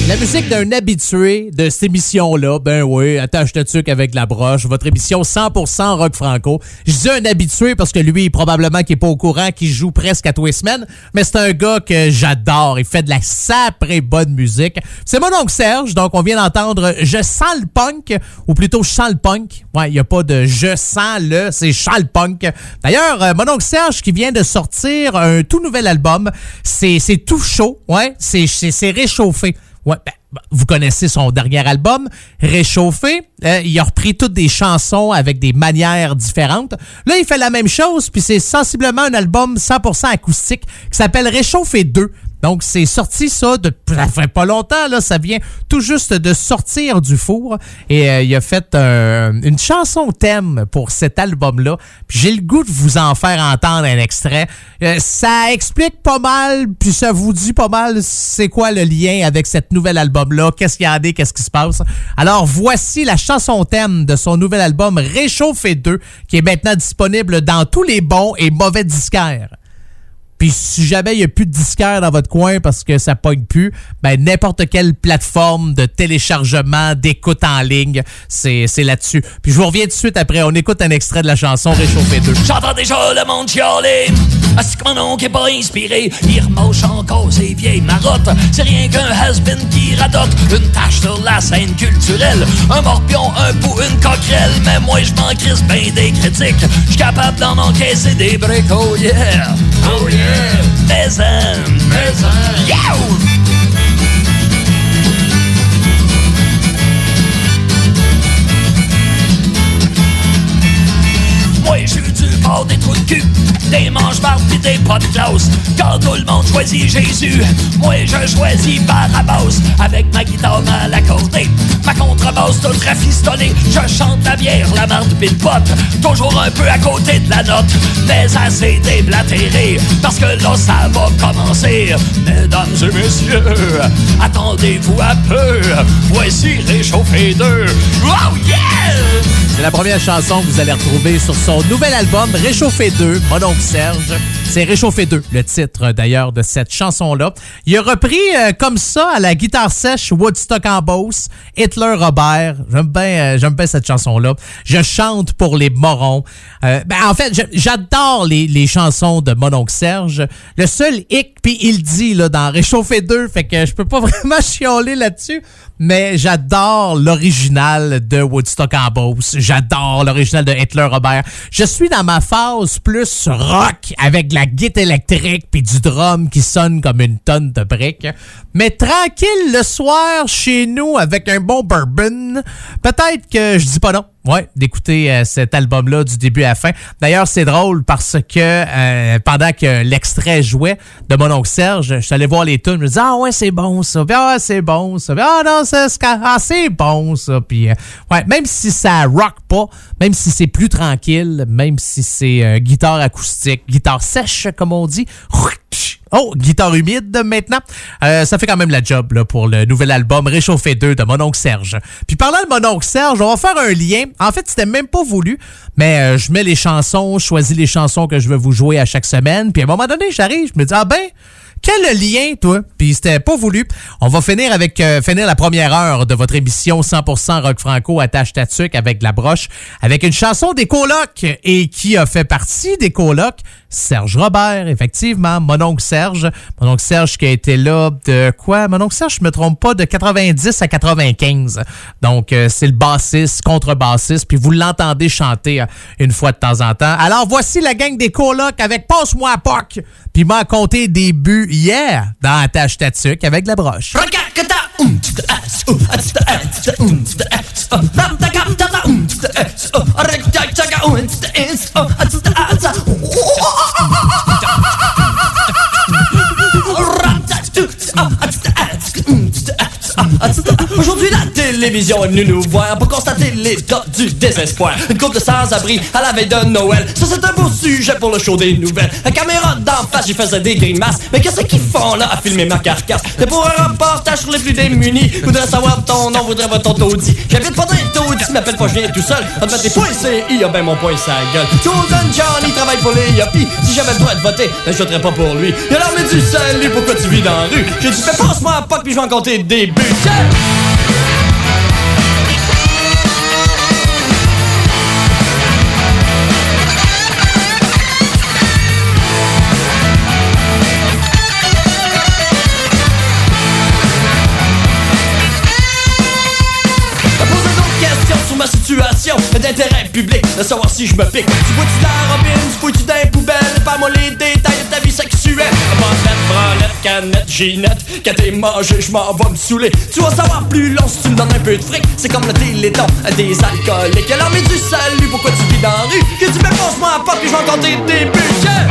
La musique d'un habitué de cette émission-là, ben oui, attache te tuque avec la broche, votre émission 100% rock franco. Je dis un habitué parce que lui, probablement qui est pas au courant, qui joue presque à tous les semaines, mais c'est un gars que j'adore. Il fait de la saprée bonne musique. C'est mon oncle Serge, donc on vient d'entendre Je sens le punk, ou plutôt Je sens le punk. Ouais, il y a pas de Je sens le, c'est Je le punk. D'ailleurs, euh, mon oncle Serge qui vient de sortir un tout nouvel album, c'est tout chaud, ouais, c'est réchauffé. Ben, vous connaissez son dernier album, Réchauffé. Euh, il a repris toutes des chansons avec des manières différentes. Là, il fait la même chose, puis c'est sensiblement un album 100% acoustique qui s'appelle Réchauffé 2. Donc, c'est sorti ça de ça fait pas longtemps, là. Ça vient tout juste de sortir du four. Et euh, il a fait euh, une chanson thème pour cet album-là. J'ai le goût de vous en faire entendre un extrait. Euh, ça explique pas mal, puis ça vous dit pas mal c'est quoi le lien avec cet nouvel album-là. Qu'est-ce qu'il y a qu'est-ce qui se passe? Alors, voici la chanson thème de son nouvel album Réchauffé 2, qui est maintenant disponible dans tous les bons et mauvais disquaires. Puis si jamais il n'y a plus de disquaire dans votre coin parce que ça pogne plus, ben n'importe quelle plateforme de téléchargement, d'écoute en ligne, c'est là-dessus. Puis je vous reviens tout de suite après. On écoute un extrait de la chanson Réchauffé 2. J'entends déjà le monde chialer. Est-ce que mon oncle est pas inspiré. Il remoche encore ses vieilles marottes. C'est rien qu'un has-been qui radote. Une tache sur la scène culturelle. Un morpion, un pou, une coquerelle. Mais moi je m'en crisse ben des critiques. J'suis capable d'en encaisser des briques. Oh yeah. Oh yeah Mais Mais Yo Moi j'ai du des trous de cul, des manches barres pis des pas de. Quand tout le monde choisit Jésus, moi je choisis Barabbas. Avec ma guitare mal accordée, ma contrebasse toute rafistonnée. Je chante la bière, la marde pis le pote, toujours un peu à côté de la note. Mais assez déblatéré, parce que là ça va commencer. Mesdames et messieurs, attendez-vous un peu. Voici Réchauffé 2. Oh yeah! C'est la première chanson que vous allez retrouver sur son nouvel album Réchauffé 2, mon oncle Serge. C'est Réchauffé 2, le titre d'ailleurs de cette chanson-là. Il a repris euh, comme ça à la guitare sèche Woodstock en Beauce, Hitler Robert. J'aime bien euh, bien cette chanson-là. Je chante pour les morons. Euh, ben, en fait, j'adore les, les chansons de mon oncle Serge. Le seul hic, puis il dit là, dans Réchauffé 2, fait que je peux pas vraiment chialer là-dessus, mais j'adore l'original de Woodstock en Beauce. J'adore l'original de Hitler Robert. Je suis dans ma phase plus rock avec la guitare électrique puis du drum qui sonne comme une tonne de briques. Mais tranquille le soir chez nous avec un bon bourbon. Peut-être que je dis pas non. Ouais, d'écouter euh, cet album-là du début à fin. D'ailleurs, c'est drôle parce que euh, pendant que l'extrait jouait de mon oncle Serge, je suis allé voir les tunes, je me disais ah ouais c'est bon ça, Puis, ah c'est bon ça, Puis, ah non c'est ah, bon ça, puis euh, ouais même si ça rock pas, même si c'est plus tranquille, même si c'est guitare acoustique, guitare sèche comme on dit. Oh, guitare humide maintenant. Euh, ça fait quand même la job là, pour le nouvel album Réchauffé 2 de mon oncle Serge. Puis parlant de mon oncle Serge, on va faire un lien. En fait, c'était même pas voulu, mais euh, je mets les chansons, je choisis les chansons que je veux vous jouer à chaque semaine. Puis à un moment donné, j'arrive, je me dis, ah ben, quel lien, toi? Puis c'était pas voulu. On va finir avec euh, finir la première heure de votre émission 100% rock franco attache ta tuque avec la broche, avec une chanson des colocs. Et qui a fait partie des colocs? Serge Robert, effectivement, mon oncle Serge. Mon oncle Serge qui a été là de quoi? Mon oncle Serge, je me trompe pas, de 90 à 95. Donc, euh, c'est le bassiste, contrebassiste, puis vous l'entendez chanter euh, une fois de temps en temps. Alors, voici la gang des colocs avec Passe-moi à POC, puis m'a compté des buts hier dans Attache Tatuc avec la broche. da und der S um als der S der und der S um, um, ram da gam da da um, und der S reg da da ga und der S als der S ram da du als Aujourd'hui, la télévision est venue nous voir pour constater l'état du désespoir. Une couple de sans-abri à la veille de Noël. Ça, c'est un beau sujet pour le show des nouvelles. La caméra d'en face, j'y faisais des grimaces. Mais qu'est-ce qu'ils font là à filmer ma carcasse? C'est pour un reportage sur les plus démunis. Voudrais savoir ton nom, voudrais voir ton taudis. J'habite pas dans taudis, m'appelle pas, je viens tout seul. On te met points CI, a ben mon point sa gueule. Chosen Johnny travaille pour les yuppies. Si j'avais le droit de voter, ben je voterais pas pour lui. Il a l'armée du salut, pourquoi tu vis dans la rue? J'ai dit, fais passe-moi à POC puis je vais en compter des buts. Shit! D'intérêt public, de savoir si je me pique. Tu vois-tu la robine, tu dans les poubelles, parle-moi les détails de ta vie sexuelle. Bandette, branlette, canette, ginette, quand t'es mangé, je m'en vais me saouler. Tu vas savoir plus long si tu me donnes un peu de fric, c'est comme le téléthon des alcooliques. Alors, mais du salut, pourquoi tu vis dans la rue? Que tu me pense-moi à pas, puis je vais compter budgets.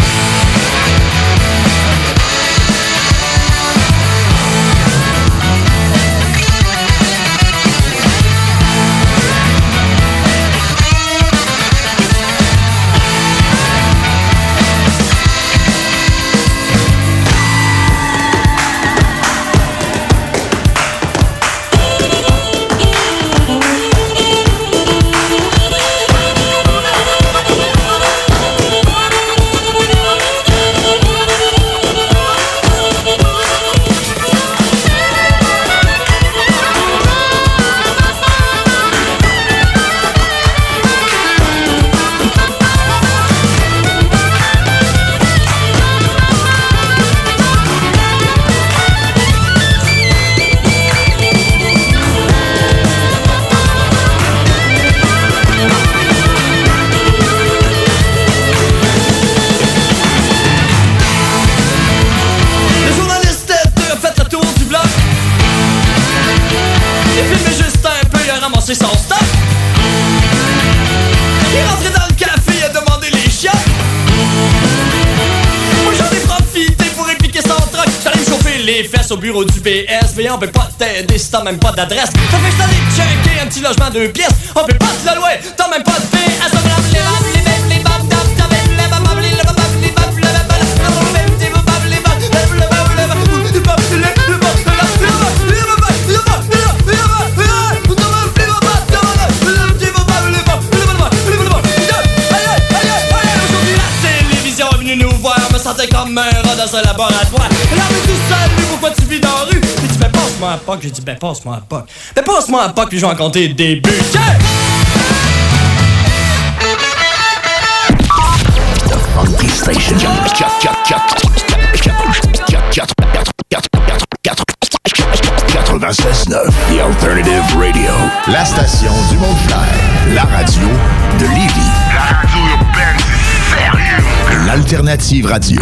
T'as même pas d'adresse. Ça fait que je checker un petit logement deux pièces. On peut pas te le louer, un poc. J'ai dit, ben passe-moi un poc. Ben passe-moi un poc, puis je vais en compter des. 96.9 The Alternative Radio. La station du Mont-Clair. La radio de Lévis. La radio urbaine, c'est sérieux. L'Alternative Radio.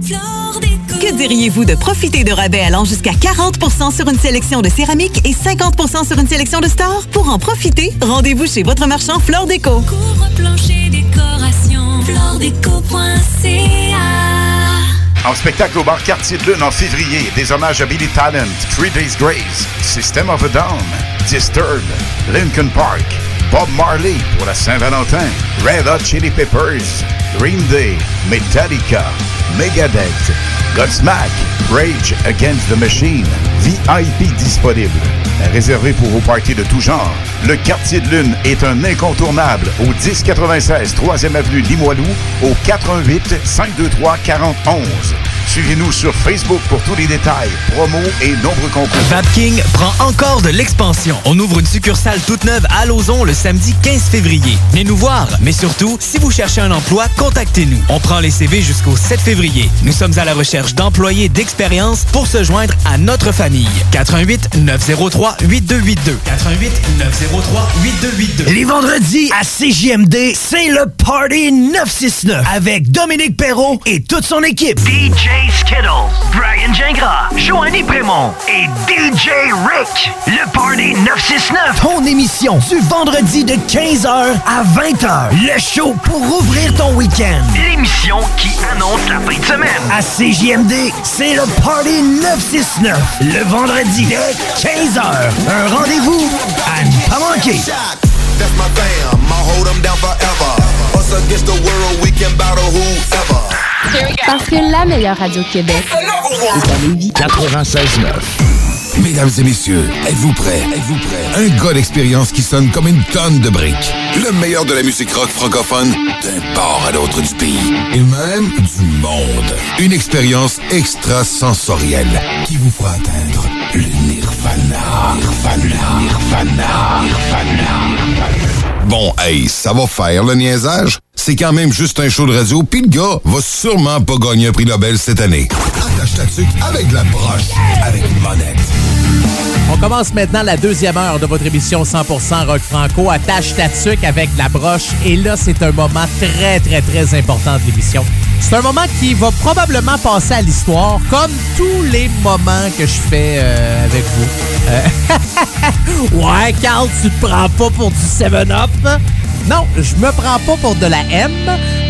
Que diriez-vous de profiter de rabais allant jusqu'à 40% sur une sélection de céramique et 50% sur une sélection de stores? Pour en profiter, rendez-vous chez votre marchand Flore Déco. Décoration. En spectacle au bar Quartier de Lune en février, des hommages à Billy Talent, Three Days Grace, System of a Down, Disturbed, Lincoln Park, Bob Marley pour la Saint-Valentin, Red Hot Chili Peppers, Green Day, Metallica, Megadeth, Godsmack, Rage Against the Machine, VIP disponible. Réservé pour vos parties de tout genre, le Quartier de Lune est un incontournable au 1096 3e Avenue Limoilou au 418 523 4011. Suivez-nous sur Facebook pour tous les détails, promos et nombreux concours. Vapking prend encore de l'expansion. On ouvre une succursale toute neuve à Lauson le samedi 15 février. Venez nous voir, mais surtout, si vous cherchez un emploi, contactez-nous. On prend les CV jusqu'au 7 février. Nous sommes à la recherche d'employés d'expérience pour se joindre à notre famille. 88 903 8282. 88 903 8282. Les vendredis à CJMD, c'est le Party 969 avec Dominique Perrault et toute son équipe. DJ Skittles, Brian Gingras, Joanny Prémont et DJ Rick. Le Party 969. Ton émission du vendredi de 15h à 20h. Le show pour ouvrir ton week-end. L'émission qui annonce la fin de semaine. À CJMD, c'est le Party 969. Le vendredi de 15h. Un rendez-vous à ne pas manquer. That's my fam, I'll hold them down forever. Us against the world, we can battle whoever. Parce que la meilleure radio de Québec est à Lévis. 96.9. Mesdames et messieurs, êtes-vous prêts? Êtes-vous prêts? Un gars d'expérience qui sonne comme une tonne de briques. Le meilleur de la musique rock francophone d'un port à l'autre du pays. Et même du monde. Une expérience extrasensorielle qui vous fera atteindre le nirvana. Nirvana. Nirvana. Nirvana. Bon, hey, ça va faire le niaisage. C'est quand même juste un show de radio, puis le gars va sûrement pas gagner un prix Nobel cette année. Attache ta tuque avec la broche, avec une monette. On commence maintenant la deuxième heure de votre émission 100% Rock Franco. Attache ta tuque avec la broche. Et là, c'est un moment très, très, très important de l'émission. C'est un moment qui va probablement passer à l'histoire, comme tous les moments que je fais euh, avec vous. Euh, ouais, Carl, tu te prends pas pour du 7-Up? Non, je me prends pas pour de la M.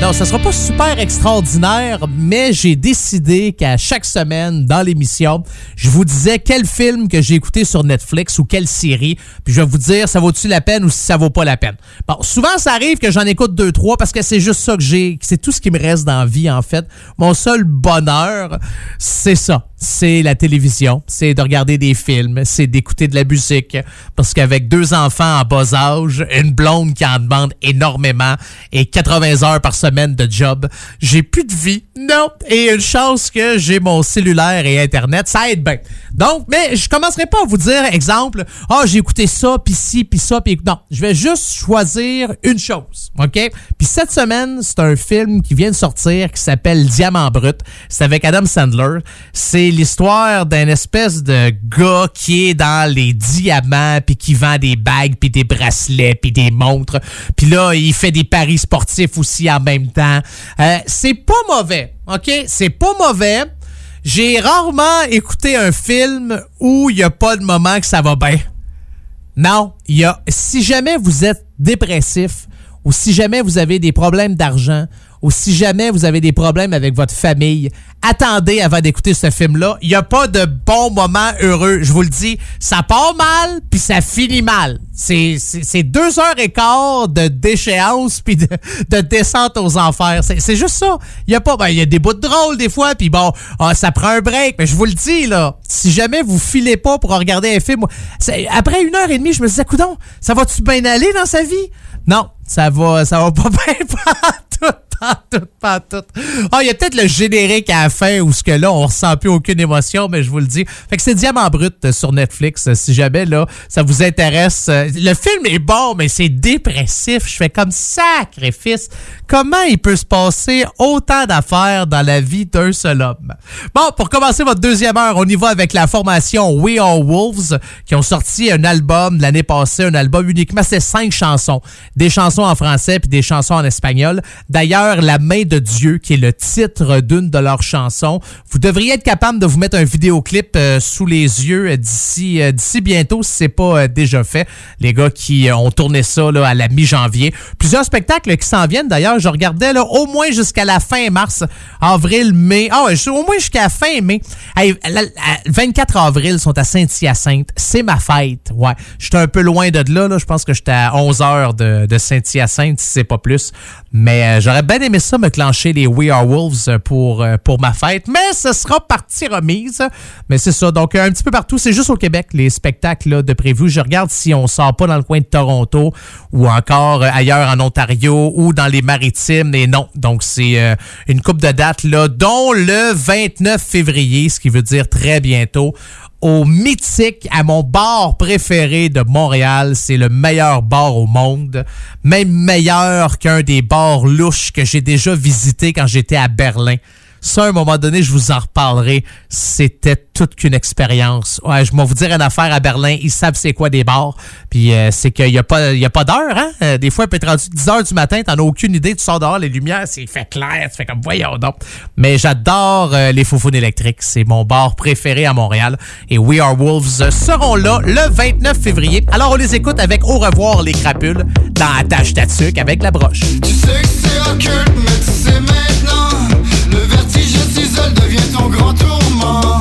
Non, ça sera pas super extraordinaire, mais j'ai décidé qu'à chaque semaine dans l'émission, je vous disais quel film que j'ai écouté sur Netflix ou quelle série, puis je vais vous dire ça vaut-tu la peine ou si ça vaut pas la peine. Bon, souvent ça arrive que j'en écoute deux trois parce que c'est juste ça que j'ai, c'est tout ce qui me reste dans la vie en fait. Mon seul bonheur, c'est ça, c'est la télévision, c'est de regarder des films, c'est d'écouter de la musique parce qu'avec deux enfants en bas âge, une blonde qui en demande énormément et 80 heures par semaine de job, j'ai plus de vie. Non, et une chance que j'ai mon cellulaire et internet, ça aide bien. Donc, mais je commencerai pas à vous dire exemple, ah, j'ai écouté ça puis ci puis ça puis non, je vais juste choisir une chose, OK? Puis cette semaine, c'est un film qui vient de sortir qui s'appelle Diamant brut. C'est avec Adam Sandler. C'est l'histoire d'un espèce de gars qui est dans les diamants puis qui vend des bagues puis des bracelets puis des montres. Puis là, il fait des paris sportifs aussi en même temps. Euh, c'est pas mauvais, OK? C'est pas mauvais. J'ai rarement écouté un film où il n'y a pas de moment que ça va bien. Non, il y a. Si jamais vous êtes dépressif, ou si jamais vous avez des problèmes d'argent, ou si jamais vous avez des problèmes avec votre famille, attendez avant d'écouter ce film-là. Il n'y a pas de bon moment heureux. Je vous le dis, ça part mal, puis ça finit mal. C'est deux heures et quart de déchéance, puis de, de descente aux enfers. C'est juste ça. Il y a pas, ben, y a des bouts de drôle des fois, puis bon, ah, ça prend un break. Mais je vous le dis, là, si jamais vous filez pas pour regarder un film, après une heure et demie, je me disais, coudon, ça va-tu bien aller dans sa vie? Non, ça va, ça va pas bien tout, tout, pas tout. Ah, il y a peut-être le générique à la fin où ce que là, on ressent plus aucune émotion, mais je vous le dis. Fait que c'est Diamant Brut euh, sur Netflix. euh, Si jamais, là, ça vous intéresse. Euh, Le film est bon, mais c'est dépressif. Je fais comme sacrifice. Comment il peut se passer autant d'affaires dans la vie d'un seul homme? Bon, pour commencer votre deuxième heure, on y va avec la formation We Are Wolves qui ont sorti un album l'année passée, un album uniquement, c'est cinq chansons. Des chansons en français puis des chansons en espagnol. D'ailleurs, La main de Dieu, qui est le titre d'une de leurs chansons, vous devriez être capable de vous mettre un vidéoclip euh, sous les yeux euh, d'ici euh, d'ici bientôt si c'est pas déjà fait. Les gars qui ont tourné ça là, à la mi-janvier. Plusieurs spectacles qui s'en viennent d'ailleurs. Je regardais là, au moins jusqu'à la fin mars, avril, mai. Ah au moins jusqu'à la fin mai. Hey, la- la- 24 avril sont à Saint-Hyacinthe. C'est ma fête. Ouais. J'étais un peu loin de là. là. Je pense que j'étais à 11 heures de, de Saint-Hyacinthe, si c'est pas plus. Mais j'aurais bien aimé ça me clencher les We Are Wolves euh, pour, euh, pour ma fête. Mais ce sera partie remise. Mais c'est ça. Donc, euh, un petit peu partout. C'est juste au Québec, les spectacles de prévu. Je regarde si on sort pas dans le coin de Toronto ou encore ailleurs en Ontario ou dans les maritimes. Et non. Donc, c'est une coupe de dates, là, dont le 29 février, ce qui veut dire très bientôt au mythique, à mon bar préféré de Montréal. C'est le meilleur bar au monde. Même meilleur qu'un des bars louches que j'ai déjà visité quand j'étais à Berlin. Ça, à un moment donné, je vous en reparlerai. C'était toute qu'une expérience. Ouais, je vais vous dire une affaire à Berlin. Ils savent c'est quoi des bars. Puis euh, c'est qu'il n'y a pas, pas d'heure. Hein? Euh, des fois, il peut être rendu 10 heures du matin. T'en as aucune idée. Tu sors dehors, les lumières, c'est fait clair. Tu fais comme, voyons donc. Mais j'adore euh, les Foufounes électriques. C'est mon bar préféré à Montréal. Et We Are Wolves seront là le 29 février. Alors, on les écoute avec Au revoir les crapules dans Attache Tatuc avec la broche. S'isole devient ton grand tourment.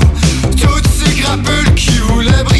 Toutes ces crapules qui voulaient briller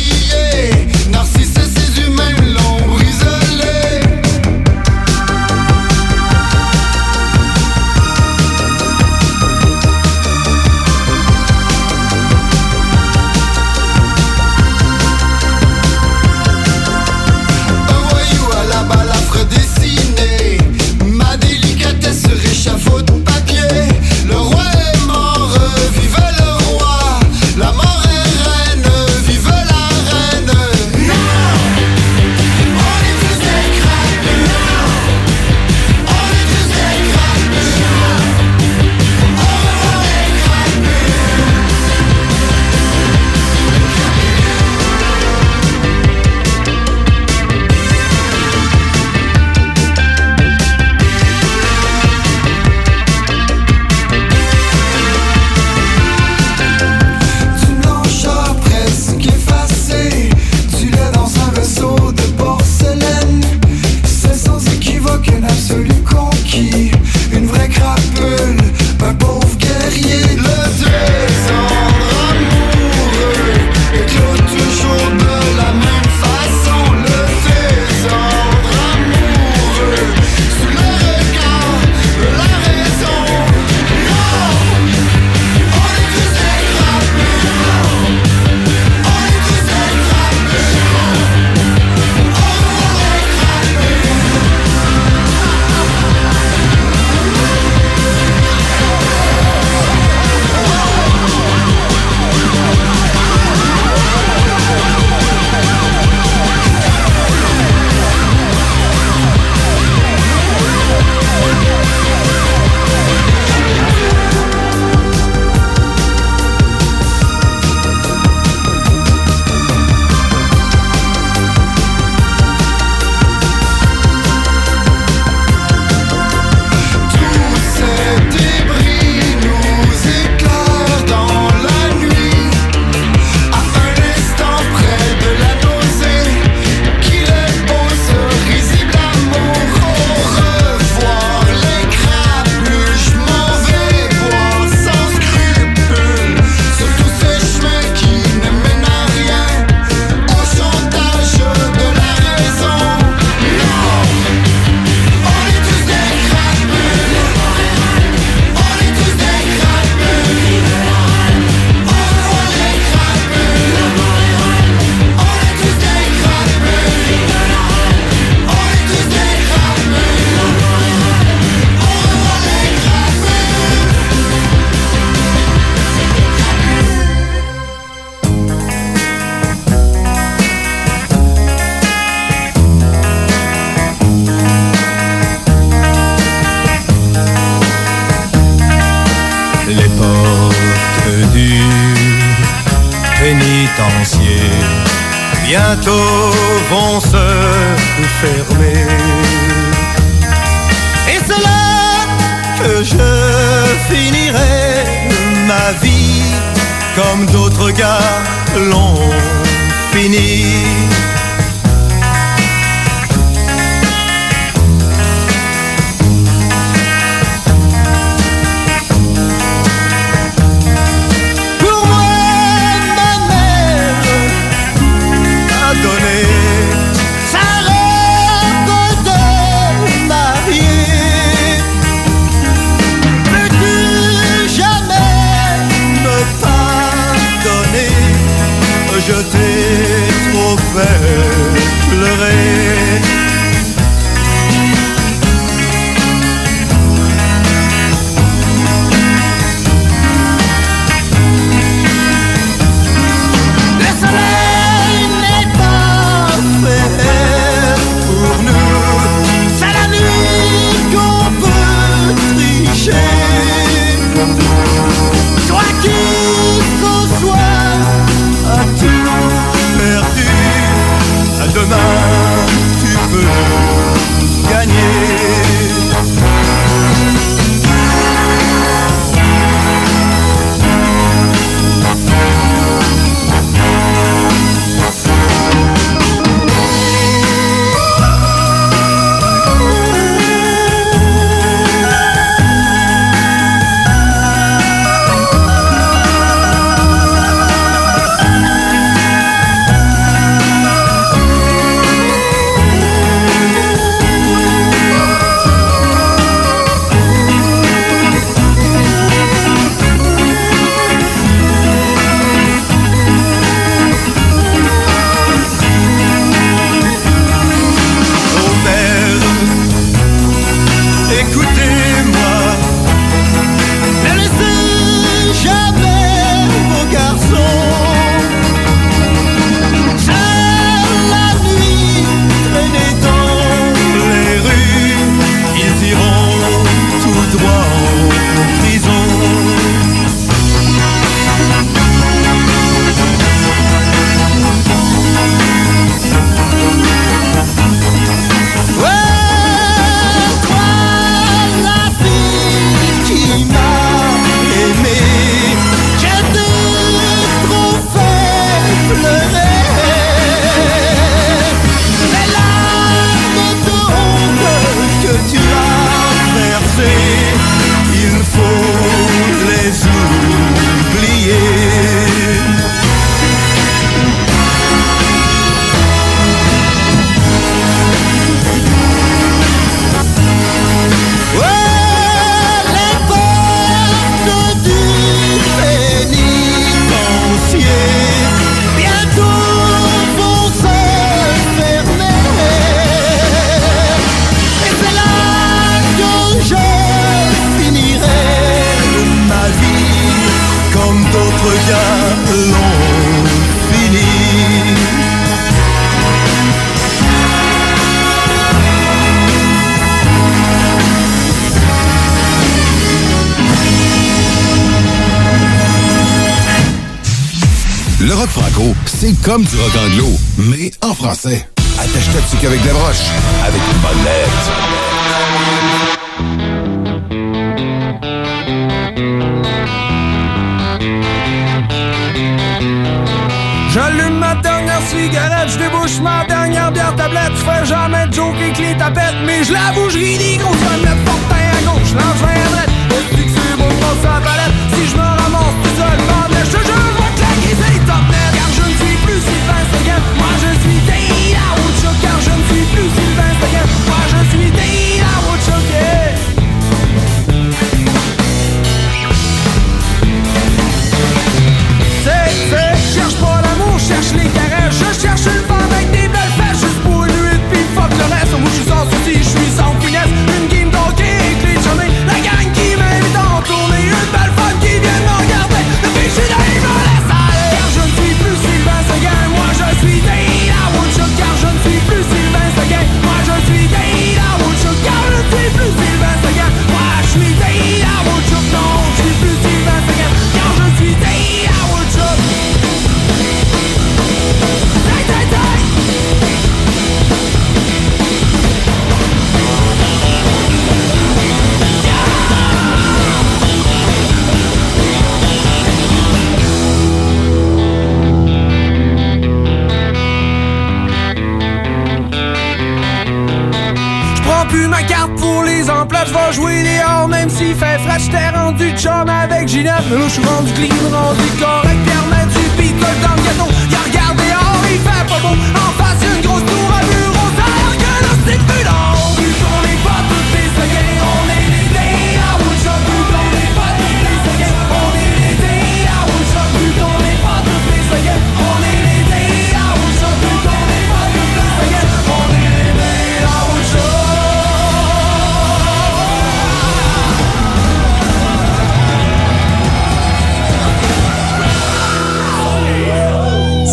je vais jouer dehors même s'il fait frais. J'étais rendu chum avec Ginette, mais là je suis rendu clean, rendu correct.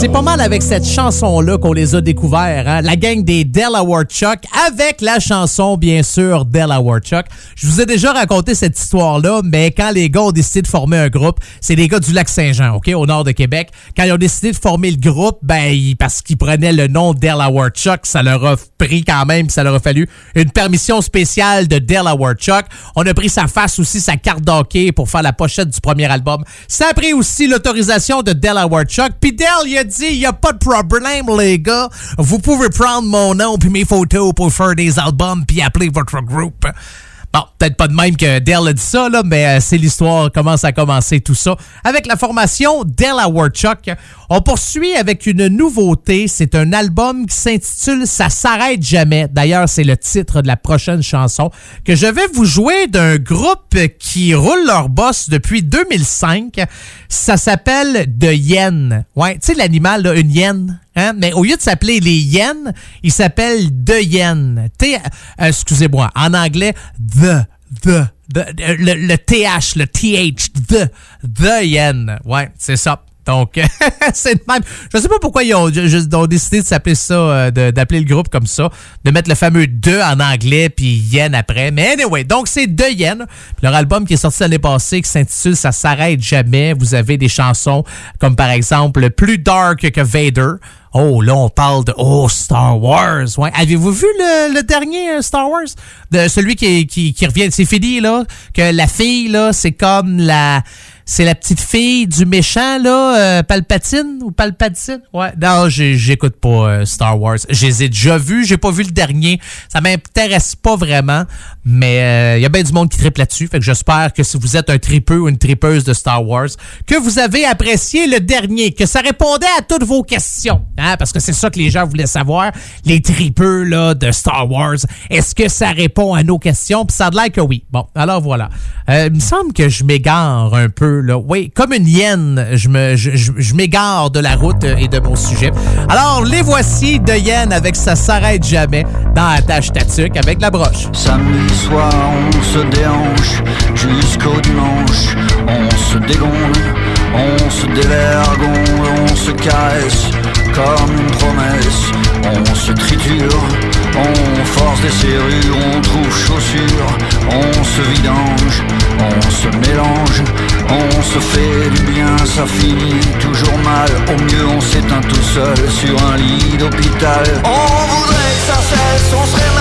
C'est pas mal avec cette chanson-là qu'on les a découverts, hein? la gang des Delaware Chuck, avec la chanson, bien sûr, Delaware Chuck. Je vous ai déjà raconté cette histoire-là, mais quand les gars ont décidé de former un groupe, c'est les gars du Lac-Saint-Jean, OK, au nord de Québec. Quand ils ont décidé de former le groupe, ben, parce qu'ils prenaient le nom Delaware Chuck, ça leur a pris quand même, ça leur a fallu une permission spéciale de Delaware Chuck. On a pris sa face aussi, sa carte d'hockey pour faire la pochette du premier album. Ça a pris aussi l'autorisation de Delaware Chuck. Puis Del, il a il n'y a pas de problème, les gars. Vous pouvez prendre mon nom puis mes photos pour faire des albums puis appeler votre groupe. Bon, peut-être pas de même que Dell a dit ça, là, mais euh, c'est l'histoire, comment ça a commencé tout ça. Avec la formation Delaware Chuck, on poursuit avec une nouveauté. C'est un album qui s'intitule Ça s'arrête jamais. D'ailleurs, c'est le titre de la prochaine chanson que je vais vous jouer d'un groupe qui roule leur boss depuis 2005. Ça s'appelle The Yen. Ouais, tu sais l'animal, une hyène. Hein? Mais au lieu de s'appeler les Yen, il s'appelle The Yen. T, euh, excusez-moi, en anglais, The, The, the- le, le TH, le TH, The, The Yen. Ouais, c'est ça. Donc, c'est même. Je sais pas pourquoi ils ont, ont décidé de s'appeler ça, euh, d'appeler le groupe comme ça, de mettre le fameux de en anglais puis yen après. Mais anyway, donc c'est de yen. Puis leur album qui est sorti l'année passée qui s'intitule Ça s'arrête jamais. Vous avez des chansons comme par exemple Plus dark que Vader. Oh, là, on parle de oh, Star Wars. Ouais. Avez-vous vu le, dernier euh, Star Wars? De celui qui, qui, qui revient, c'est fini, là, que la fille, là, c'est comme la. C'est la petite fille du méchant, là, euh, Palpatine ou Palpatine? Ouais. Non, j'écoute pas euh, Star Wars. Je les ai déjà vus, j'ai pas vu le dernier. Ça m'intéresse pas vraiment, mais il y a bien du monde qui triple là-dessus. Fait que j'espère que si vous êtes un tripeux ou une tripeuse de Star Wars, que vous avez apprécié le dernier, que ça répondait à toutes vos questions. Hein, parce que c'est ça que les gens voulaient savoir. Les tripeux, là, de Star Wars. Est-ce que ça répond à nos questions? Puis ça a l'air que oui. Bon, alors voilà. Euh, il me semble que je m'égare un peu, Oui, comme une hyène, je me, je, je- m'égare de la route et de mon sujet. Alors, les voici de hyène avec Ça s'arrête jamais dans la tâche tatuc avec la broche. Samedi soir, on se déhanche jusqu'au dimanche. On se dégonde, on se dévergonde, on se caresse comme une promesse. On se triture, on force des serrures, on trouve chaussures, on se vidange, on se mélange On se fait du bien, ça finit toujours mal. Au mieux, on s'éteint tout seul sur un lit d'hôpital. On voudrait que cesse, on serait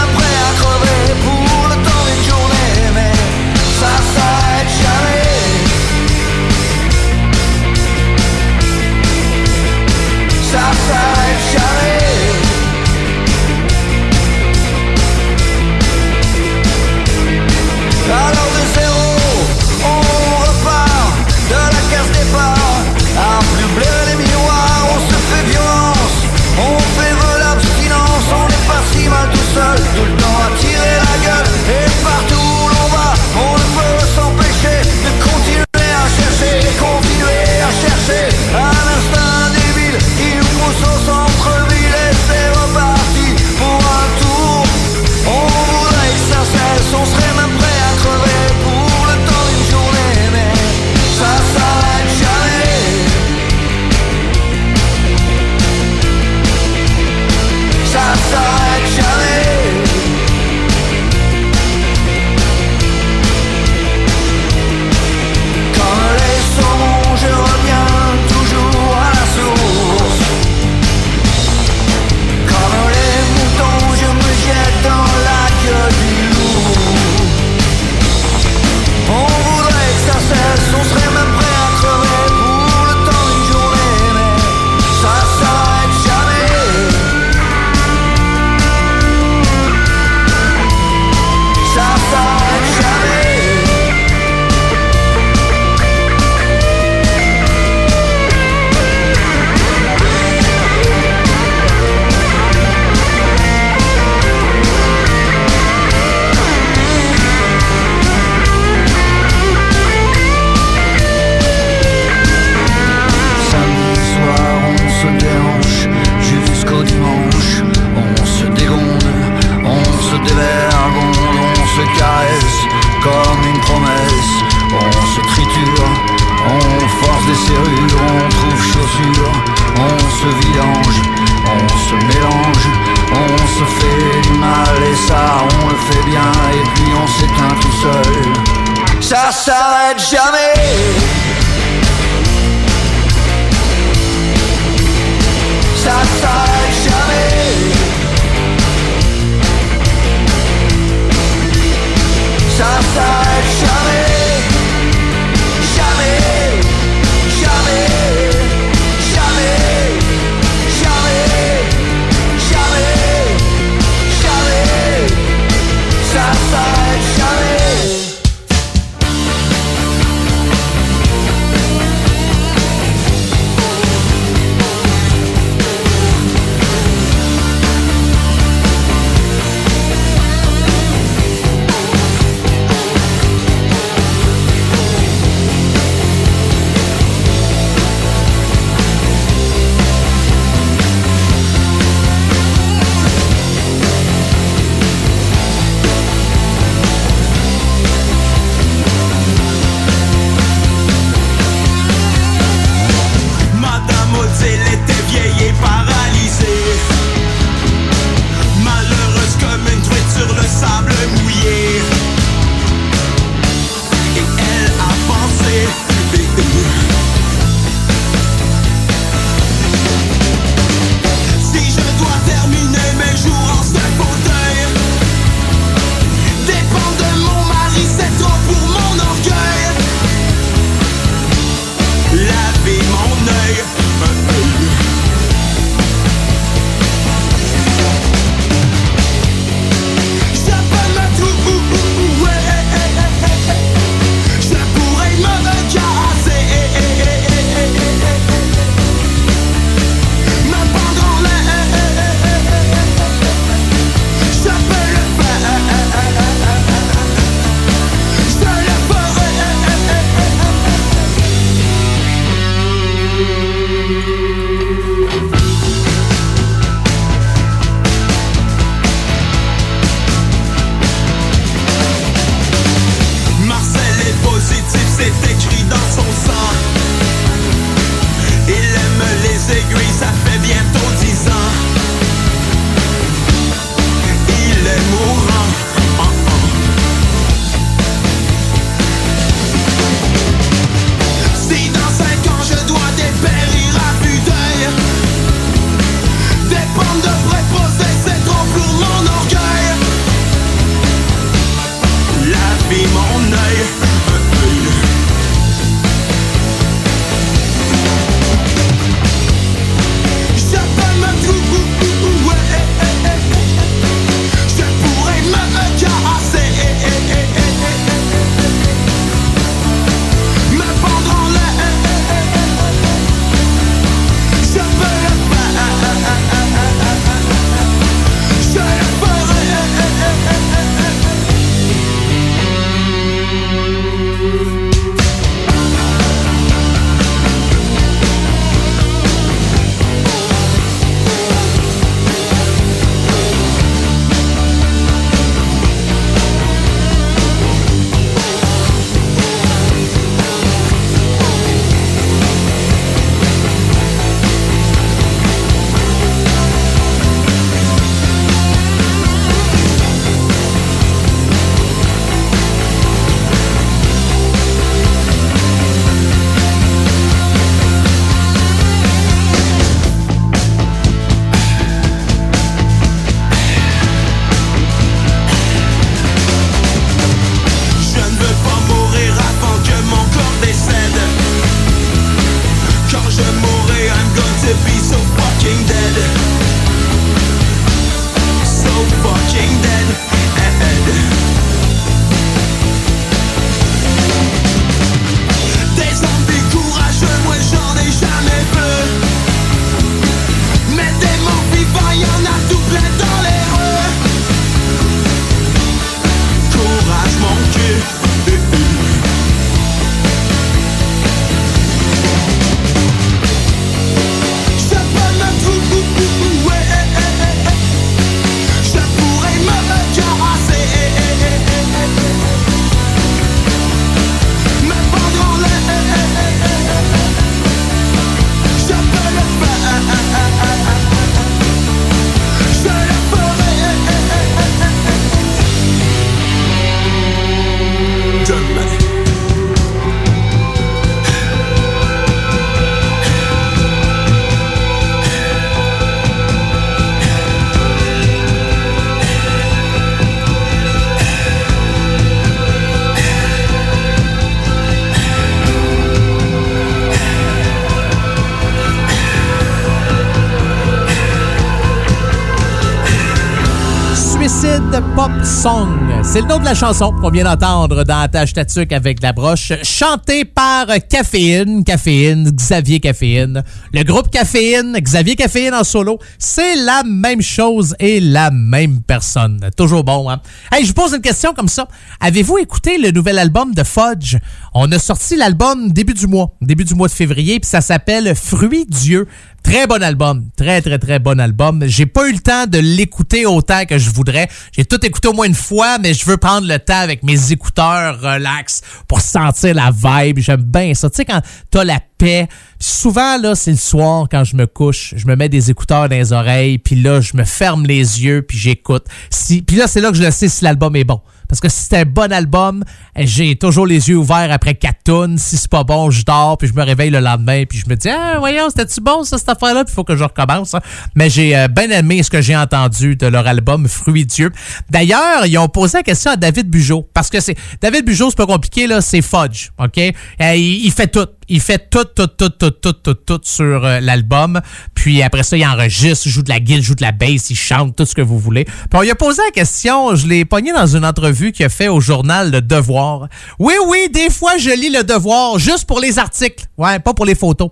C'est le nom de la chanson qu'on vient d'entendre dans Tâche Tatuc avec la broche, chantée par Caféine, Caféine, Xavier Caféine. Le groupe Caféine, Xavier Caféine en solo, c'est la même chose et la même personne. Toujours bon, hein? Hey, je vous pose une question comme ça. Avez-vous écouté le nouvel album de Fudge? On a sorti l'album début du mois, début du mois de février, puis ça s'appelle Fruits Dieu. Très bon album. Très, très, très bon album. J'ai pas eu le temps de l'écouter autant que je voudrais. J'ai tout écouté au moins une fois, mais je veux prendre le temps avec mes écouteurs relax pour sentir la vibe. J'aime bien ça. Tu sais, quand t'as la paix. Souvent, là, c'est le soir, quand je me couche, je me mets des écouteurs dans les oreilles, puis là, je me ferme les yeux, puis j'écoute. Si, puis là, c'est là que je le sais si l'album est bon. Parce que si c'est un bon album, j'ai toujours les yeux ouverts après quatre tonnes. Si c'est pas bon, je dors, puis je me réveille le lendemain, puis je me dis, ah, voyons, c'était-tu bon, ça, cette affaire-là? Puis il faut que je recommence. hein. Mais j'ai euh, bien aimé ce que j'ai entendu de leur album Fruits Dieu. D'ailleurs, ils ont posé la question à David Bugeaud. Parce que c'est David Bugeaud, c'est pas compliqué, là, c'est Fudge, OK? Euh, il fait tout. Il fait tout, tout, tout, tout, tout, tout, tout sur euh, l'album. Puis après ça, il enregistre, il joue de la guitare, il joue de la bass, il chante, tout ce que vous voulez. Puis on lui a posé la question, je l'ai pogné dans une entrevue qu'il a fait au journal Le Devoir. Oui, oui, des fois, je lis Le Devoir juste pour les articles. Ouais, pas pour les photos.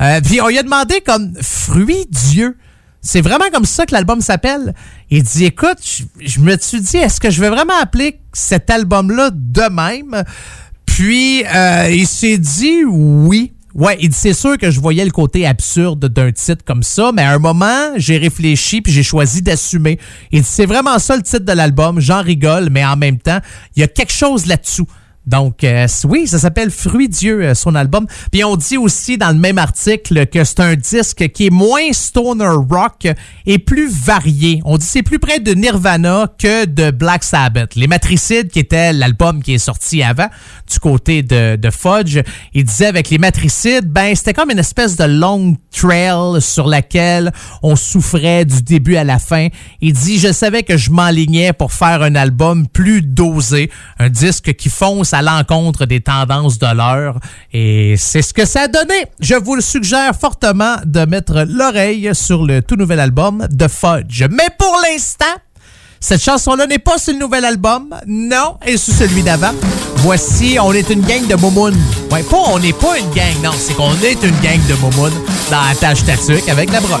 Euh, puis on lui a demandé comme Fruit Dieu. C'est vraiment comme ça que l'album s'appelle. Il dit, écoute, je, je me suis dit, est-ce que je vais vraiment appeler cet album-là de même? Puis, euh, il s'est dit oui. Ouais, il dit, c'est sûr que je voyais le côté absurde d'un titre comme ça, mais à un moment, j'ai réfléchi puis j'ai choisi d'assumer. Il dit, c'est vraiment ça le titre de l'album. J'en rigole, mais en même temps, il y a quelque chose là-dessous Donc, euh, oui, ça s'appelle Fruit Dieu, euh, son album. Puis on dit aussi dans le même article que c'est un disque qui est moins stoner rock et plus varié. On dit c'est plus près de Nirvana que de Black Sabbath. Les Matricides, qui était l'album qui est sorti avant, du côté de, Fudge, il disait avec les Matricides, ben c'était comme une espèce de long trail sur laquelle on souffrait du début à la fin. Il dit, je savais que je m'enlignais pour faire un album plus dosé, un disque qui fonce à l'encontre des tendances de l'heure. Et c'est ce que ça a donné. Je vous le suggère fortement de mettre l'oreille sur le tout nouvel album de Fudge. Mais pour l'instant, cette chanson-là n'est pas sur le nouvel album, non, et sur celui d'avant. Voici On est une gang de moumounes. Ouais, pas On n'est pas une gang, non, c'est qu'on est une gang de moumounes dans la tâche tatuque avec la broche.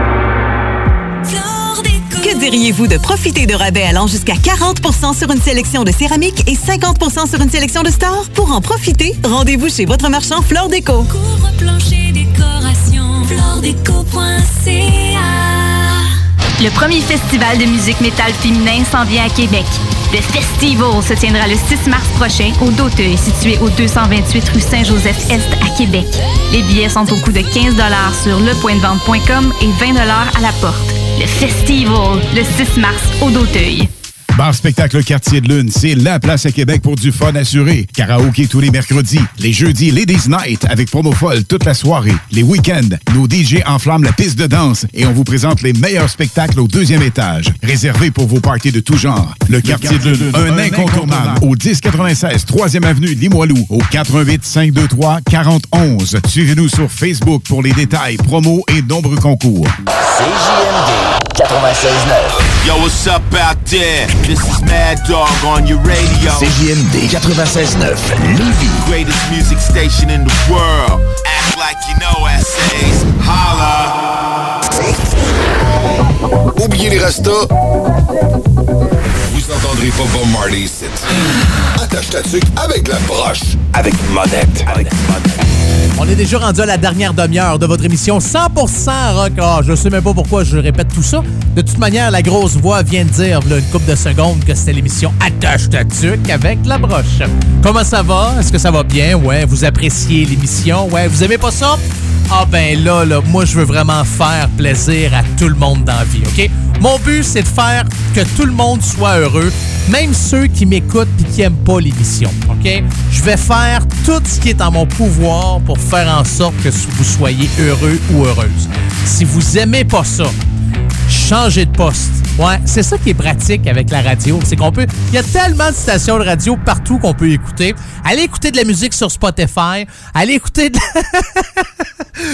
Que diriez-vous de profiter de rabais allant jusqu'à 40% sur une sélection de céramique et 50% sur une sélection de stores? Pour en profiter, rendez-vous chez votre marchand Flore Déco. Décoration, Le premier festival de musique métal féminin s'en vient à Québec. Le Festival se tiendra le 6 mars prochain au Doteuil, situé au 228 rue Saint-Joseph-Est à Québec. Les billets sont au coût de 15 sur lepointdevente.com et 20 à la porte. Le Festival, le 6 mars au Doteuil. Bar Spectacle Quartier de Lune, c'est la place à Québec pour du fun assuré. Karaoké tous les mercredis. Les jeudis, Ladies Night avec promo folle toute la soirée. Les week-ends, nos DJ enflamment la piste de danse et on vous présente les meilleurs spectacles au deuxième étage. Réservé pour vos parties de tout genre. Le, Quartier de Lune, un, incontournable. Au 1096 3e Avenue Limoilou. Au 88 523 4011. Suivez-nous sur Facebook pour les détails, promos et nombreux concours. CJMD 96.9. Yo, what's up out there? This is Mad Dog on your radio. CJMD 96.9 Lévis. Greatest music station in the world. Act like you know essays. Holla. Oubliez les restos. Vous entendrez pas Bob Marley ici. Attache ta tuque avec la broche. Avec monette. Avec On est déjà rendu à la dernière demi-heure de votre émission 100% rock. Ah, je sais même pas pourquoi je répète tout ça. De toute manière, la grosse voix vient de dire là, une couple de secondes que c'était l'émission Attache ta tuque avec la broche. Comment ça va? Est-ce que ça va bien? Ouais, vous appréciez l'émission? Ouais, vous aimez pas ça? Ah ben là, là, moi je veux vraiment faire plaisir à tout le monde dans la vie, OK? Mon but, c'est de faire que tout le monde soit heureux, même ceux qui m'écoutent et qui n'aiment pas l'émission, OK? Je vais faire tout ce qui est en mon pouvoir pour faire en sorte que vous soyez heureux ou heureuse. Si vous aimez pas ça, changer de poste. Ouais, c'est ça qui est pratique avec la radio. C'est qu'on peut. Il y a tellement de stations de radio partout qu'on peut écouter. Allez écouter de la musique sur Spotify. Allez écouter de.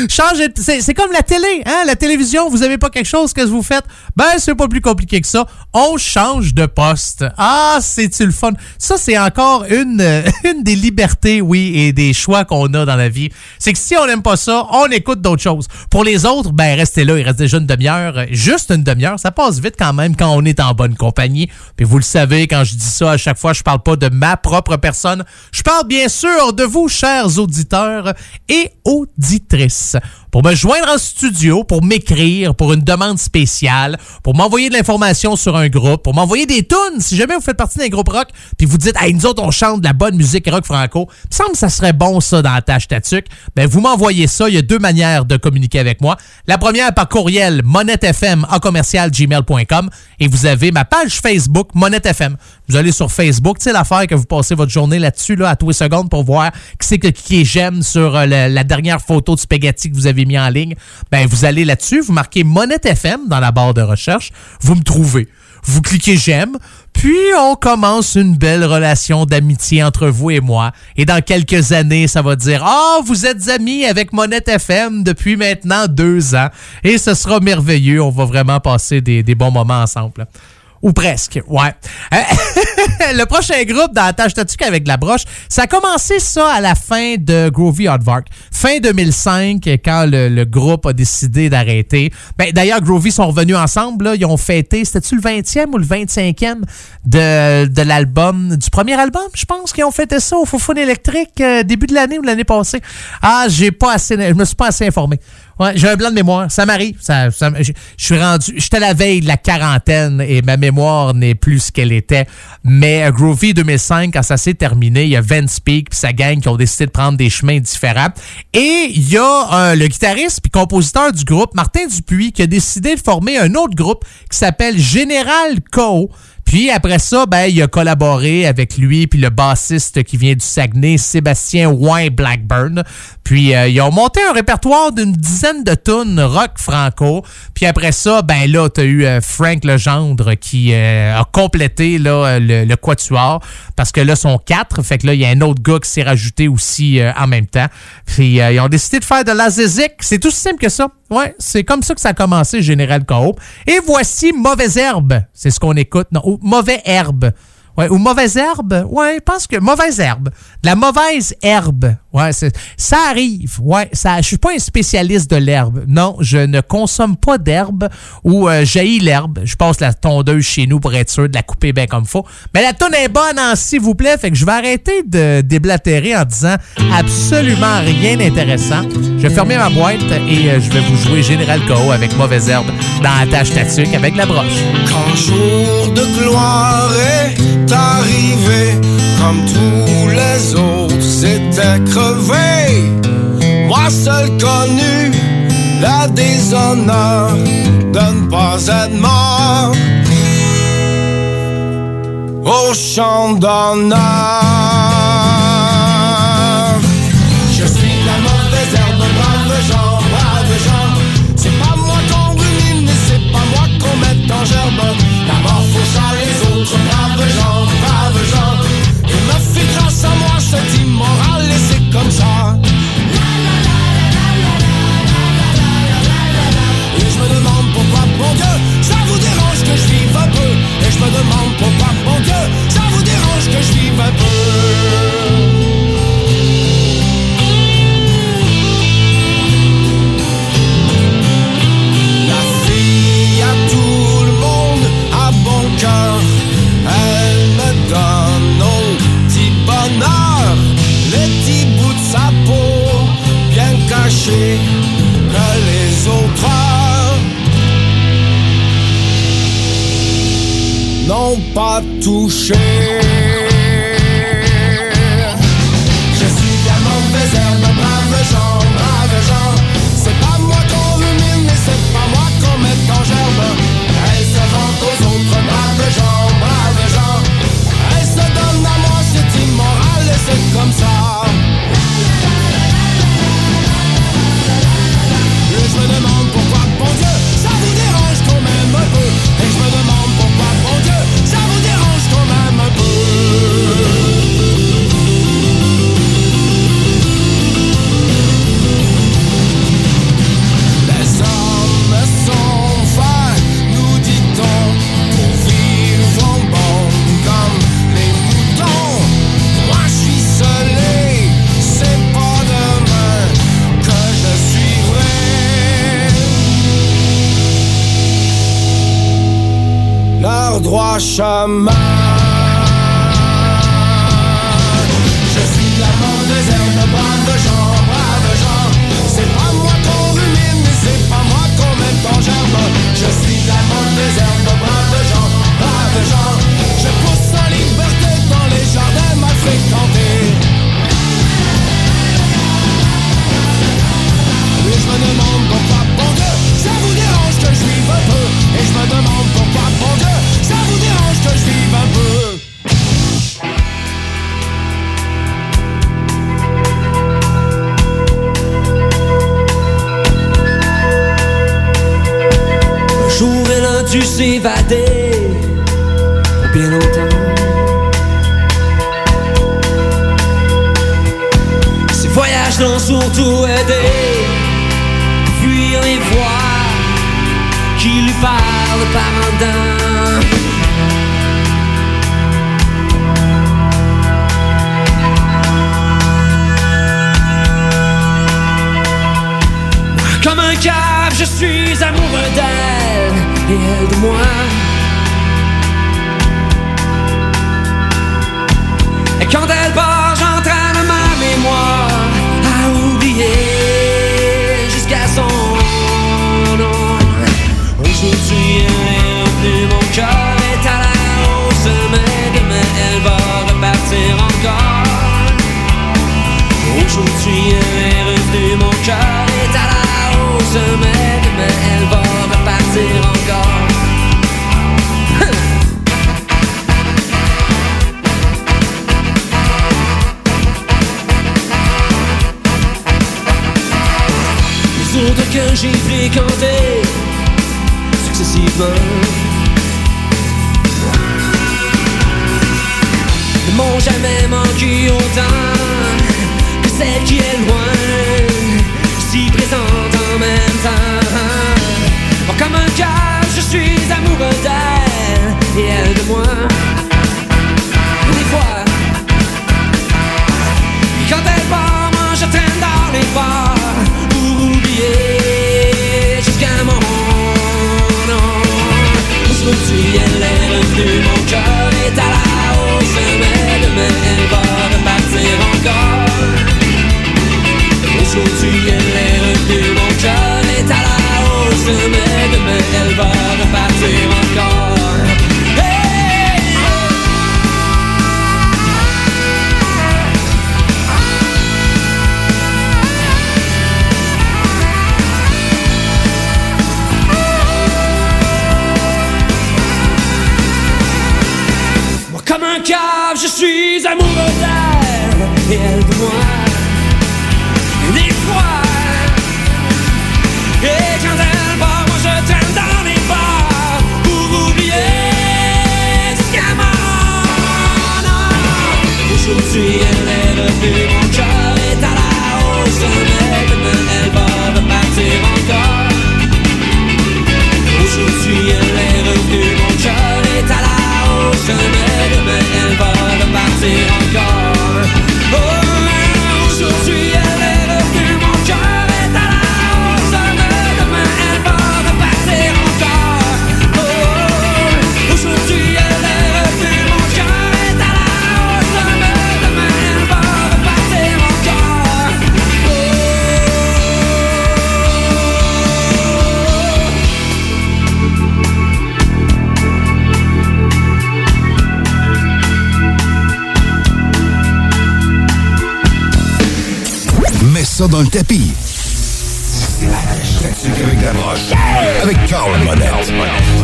Changer. de- C'est comme la télé, hein? La télévision, vous avez pas quelque chose que vous faites? Ben, c'est pas plus compliqué que ça. On change de poste. Ah, c'est-tu le fun? Ça, c'est encore une, une des libertés, oui, et des choix qu'on a dans la vie. C'est que si on n'aime pas ça, on écoute d'autres choses. Pour les autres, ben, restez là. Il reste déjà une demi-heure. Juste une demi-heure. Ça passe vite quand même quand on est en bonne compagnie. Puis vous le savez, quand je dis ça, à chaque fois, je parle pas de ma propre personne. Je parle bien sûr de vous, chers auditeurs et auditrices. Pour me joindre en studio, pour m'écrire, pour une demande spéciale, pour m'envoyer de l'information sur un groupe, pour m'envoyer des tunes. Si jamais vous faites partie d'un groupe rock, puis vous dites, hey, nous autres, on chante de la bonne musique rock franco, il me semble que ça serait bon, ça, dans la tâche tatuc. Ben, vous m'envoyez ça. Il y a deux manières de communiquer avec moi. La première, par courriel, monettefm et vous avez ma page Facebook, Monette FM. Vous allez sur Facebook, sais l'affaire que vous passez votre journée là-dessus, là, à tous les secondes pour voir qui c'est que qui j'aime sur euh, la, la dernière photo de spaghetti que vous avez mis en ligne. Ben, vous allez là-dessus, vous marquez Monette FM dans la barre de recherche, vous me trouvez. Vous cliquez j'aime, puis on commence une belle relation d'amitié entre vous et moi. Et dans quelques années, ça va dire Ah, vous êtes amis avec Monette FM depuis maintenant deux ans. Et ce sera merveilleux. On va vraiment passer des, des bons moments ensemble. Ou presque, ouais. Euh, le prochain groupe dans la tâche tatuque avec la broche, ça a commencé ça à la fin de Groovy Hardvark. Fin 2005, quand le, le groupe a décidé d'arrêter. Ben, D'ailleurs, Groovy sont revenus ensemble. Ils ont fêté, c'était-tu le 20e ou le 25e de, de l'album, du premier album, je pense qu'ils ont fêté ça au Foufoune électrique euh, début de l'année ou l'année passée? Ah, j'ai pas assez, je me suis pas assez informé. Ouais, j'ai un blanc de mémoire. Ça m'arrive. Ça, ça- je suis rendu. J'étais à la veille de la quarantaine et ma mémoire n'est plus ce qu'elle était. Mais euh, Groovy 2005, quand ça s'est terminé, il y a Vince Peak sa gang qui ont décidé de prendre des chemins différents. Et il y a euh, le guitariste puis compositeur du groupe, Martin Dupuis, qui a décidé de former un autre groupe qui s'appelle Général Co. Puis après ça, ben, il a collaboré avec lui puis le bassiste qui vient du Saguenay, Sébastien Wayne Blackburn. Puis euh, ils ont monté un répertoire d'une dizaine de tunes rock franco. Puis après ça, ben là, t'as eu euh, Frank Legendre qui euh, a complété là, le, le quatuor parce que là, sont quatre. Fait que là, il y a un autre gars qui s'est rajouté aussi euh, en même temps. Puis euh, ils ont décidé de faire de la. C'est tout simple que ça. Ouais, c'est comme ça que ça a commencé, Général Coop. Et voici Mauvaise Herbe. C'est ce qu'on écoute. Non, Mauvais Herbe. Ouais, ou mauvaise herbe. Ouais, je pense que mauvaise herbe. De la mauvaise herbe. Ouais, ça arrive. Ouais, ça, je suis pas un spécialiste de l'herbe. Non, je ne consomme pas d'herbe ou euh, jaillis l'herbe. Je passe la tondeuse chez nous pour être sûr de la couper bien comme faut. Mais la tonne est bonne, hein, s'il vous plaît. Fait que je vais arrêter de déblatérer en disant absolument rien d'intéressant. Je vais fermer ma boîte et euh, je vais vous jouer Général KO avec mauvaise herbe dans la tâche tatuque avec la broche. Quand jour de gloire est arrivé, comme tous les autres s'étaient crevés, moi seul connu la déshonneur de pas être mort au champ d'honneur. Je suis la mauvaise herbe, brave gens, brave gens. C'est pas moi qu'on rumine, c'est pas moi qu'on met en gerbe. La mort fauche à les autres, braves gens, Et je me demande pourquoi, mon Dieu, ça vous dérange que je vive un peu. Et je me demande pourquoi, mon Dieu, ça vous dérange que je vive un peu. Que les autres n'ont pas touché. Je suis la mauvaise herbe, brave gens, brave gens. C'est pas moi qu'on rumine, mais c'est pas moi qu'on met en gerbe. Je suis la mauvaise herbe, brave gens, brave gens. Je pousse en liberté dans les jardins mal fréquentés. Et je me demande pourquoi, bon Dieu, ça vous dérange que je vive peu. Et je me demande dû s'évader pour bien longtemps. Ses voyages l'ont surtout aidé fuir les voix qui lui parlent par dedans. Comme un cave, je suis amoureux d'elle et elle Aujourd'hui ça dans le tapis. Avec Carl Monette.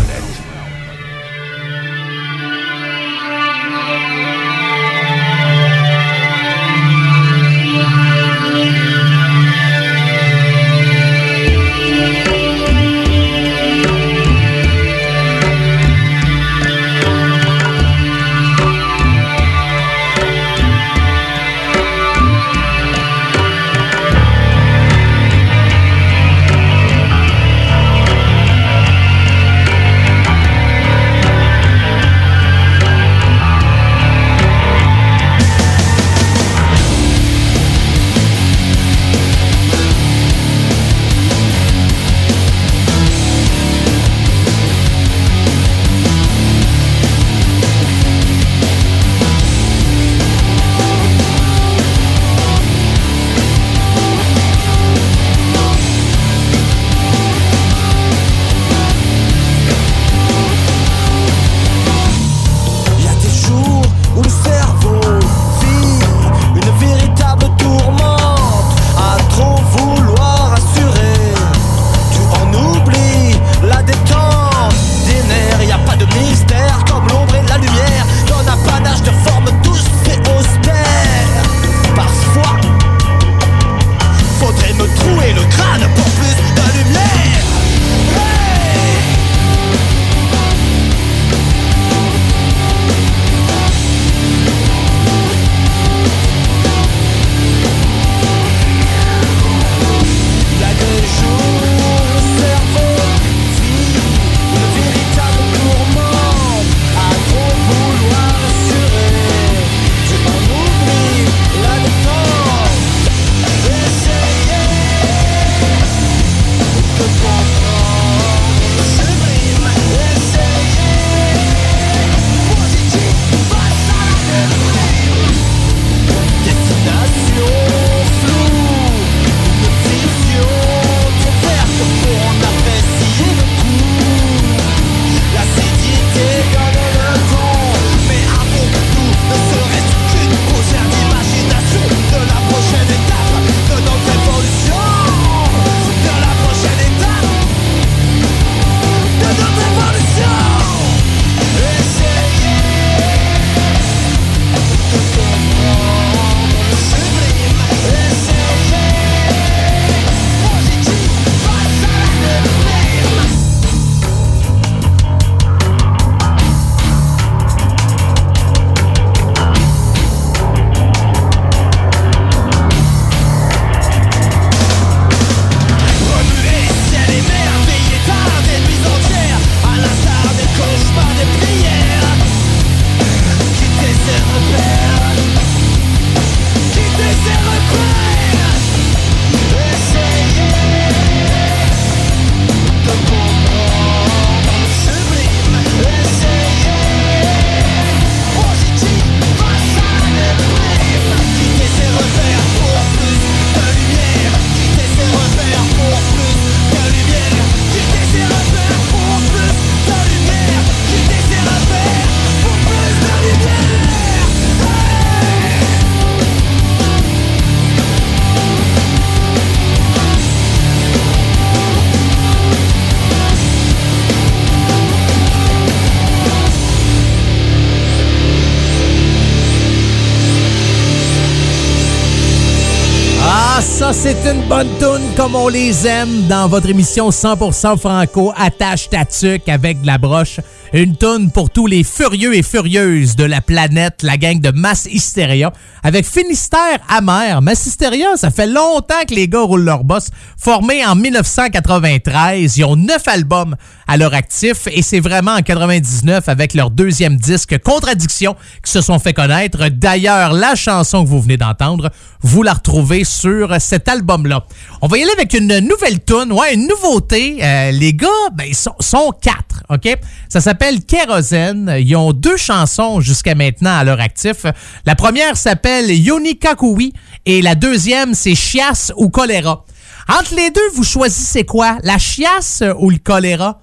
Comme on les aime dans votre émission 100% franco attache ta tuque avec de la broche. Une toune pour tous les furieux et furieuses de la planète, la gang de Mass Hysteria avec Finistère amer. Mass Hysteria, ça fait longtemps que les gars roulent leur boss. Formés en 1993, ils ont neuf albums à leur actif et c'est vraiment en 99 avec leur deuxième disque Contradiction qui se sont fait connaître. D'ailleurs, la chanson que vous venez d'entendre, vous la retrouvez sur cet album-là. On va y aller avec une nouvelle tune, ouais, une nouveauté. Euh, les gars, ben, ils sont, quatre, OK? Ça s'appelle Kérosène. Ils ont deux chansons jusqu'à maintenant à leur actif. La première s'appelle Yoni Kakui et la deuxième, c'est Chiasse ou Choléra. Entre les deux, vous choisissez quoi? La chiasse ou le choléra?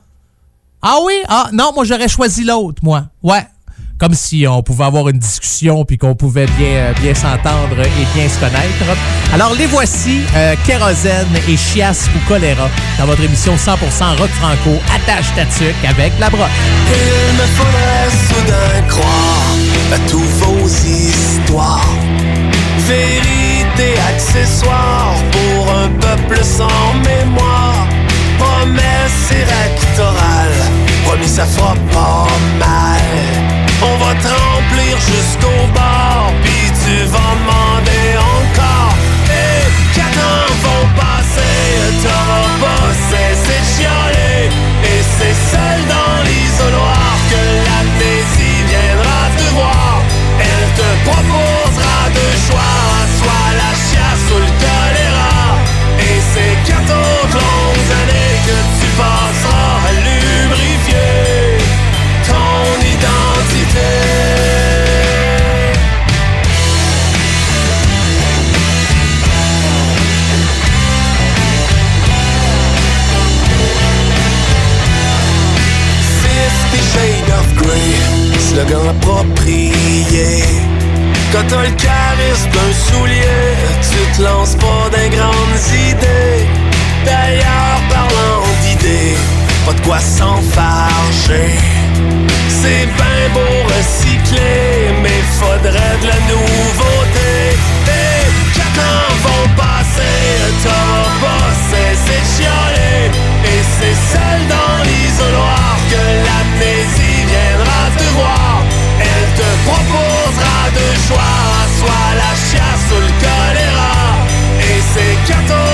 Ah oui? Ah non, moi j'aurais choisi l'autre, moi. Ouais. Comme si on pouvait avoir une discussion puis qu'on pouvait bien, euh, bien s'entendre et bien se connaître. Alors les voici, euh, Kérosène et Chiasse ou Choléra, dans votre émission 100% rock franco, attache ta avec la broche. Il me faudrait soudain croire à tous vos histoires. Vérité accessoire pour un peuple sans mémoire. Promesse électorale, promis ça fera pas mal. On va te remplir jusqu'au bord, puis tu vas demander encore. Et quatre ans vont passer, t'auras pas cessé de. Et c'est seul dans l'isoloir que l'amnésie viendra te voir. Elle te proposera Quand t'as le charisme d'un soulier, tu te lances pas d'un grandes idées. D'ailleurs, parlant d'idées, pas de quoi s'enfarger. C'est ben beau recycler, mais faudrait de la nouveauté. Et quatre ans vont passer, t'auras pas cessé de chialer. Et c'est seul dans l'isoloir que l'amnésie le soit la chasse ou le choléra. Et c'est gâteau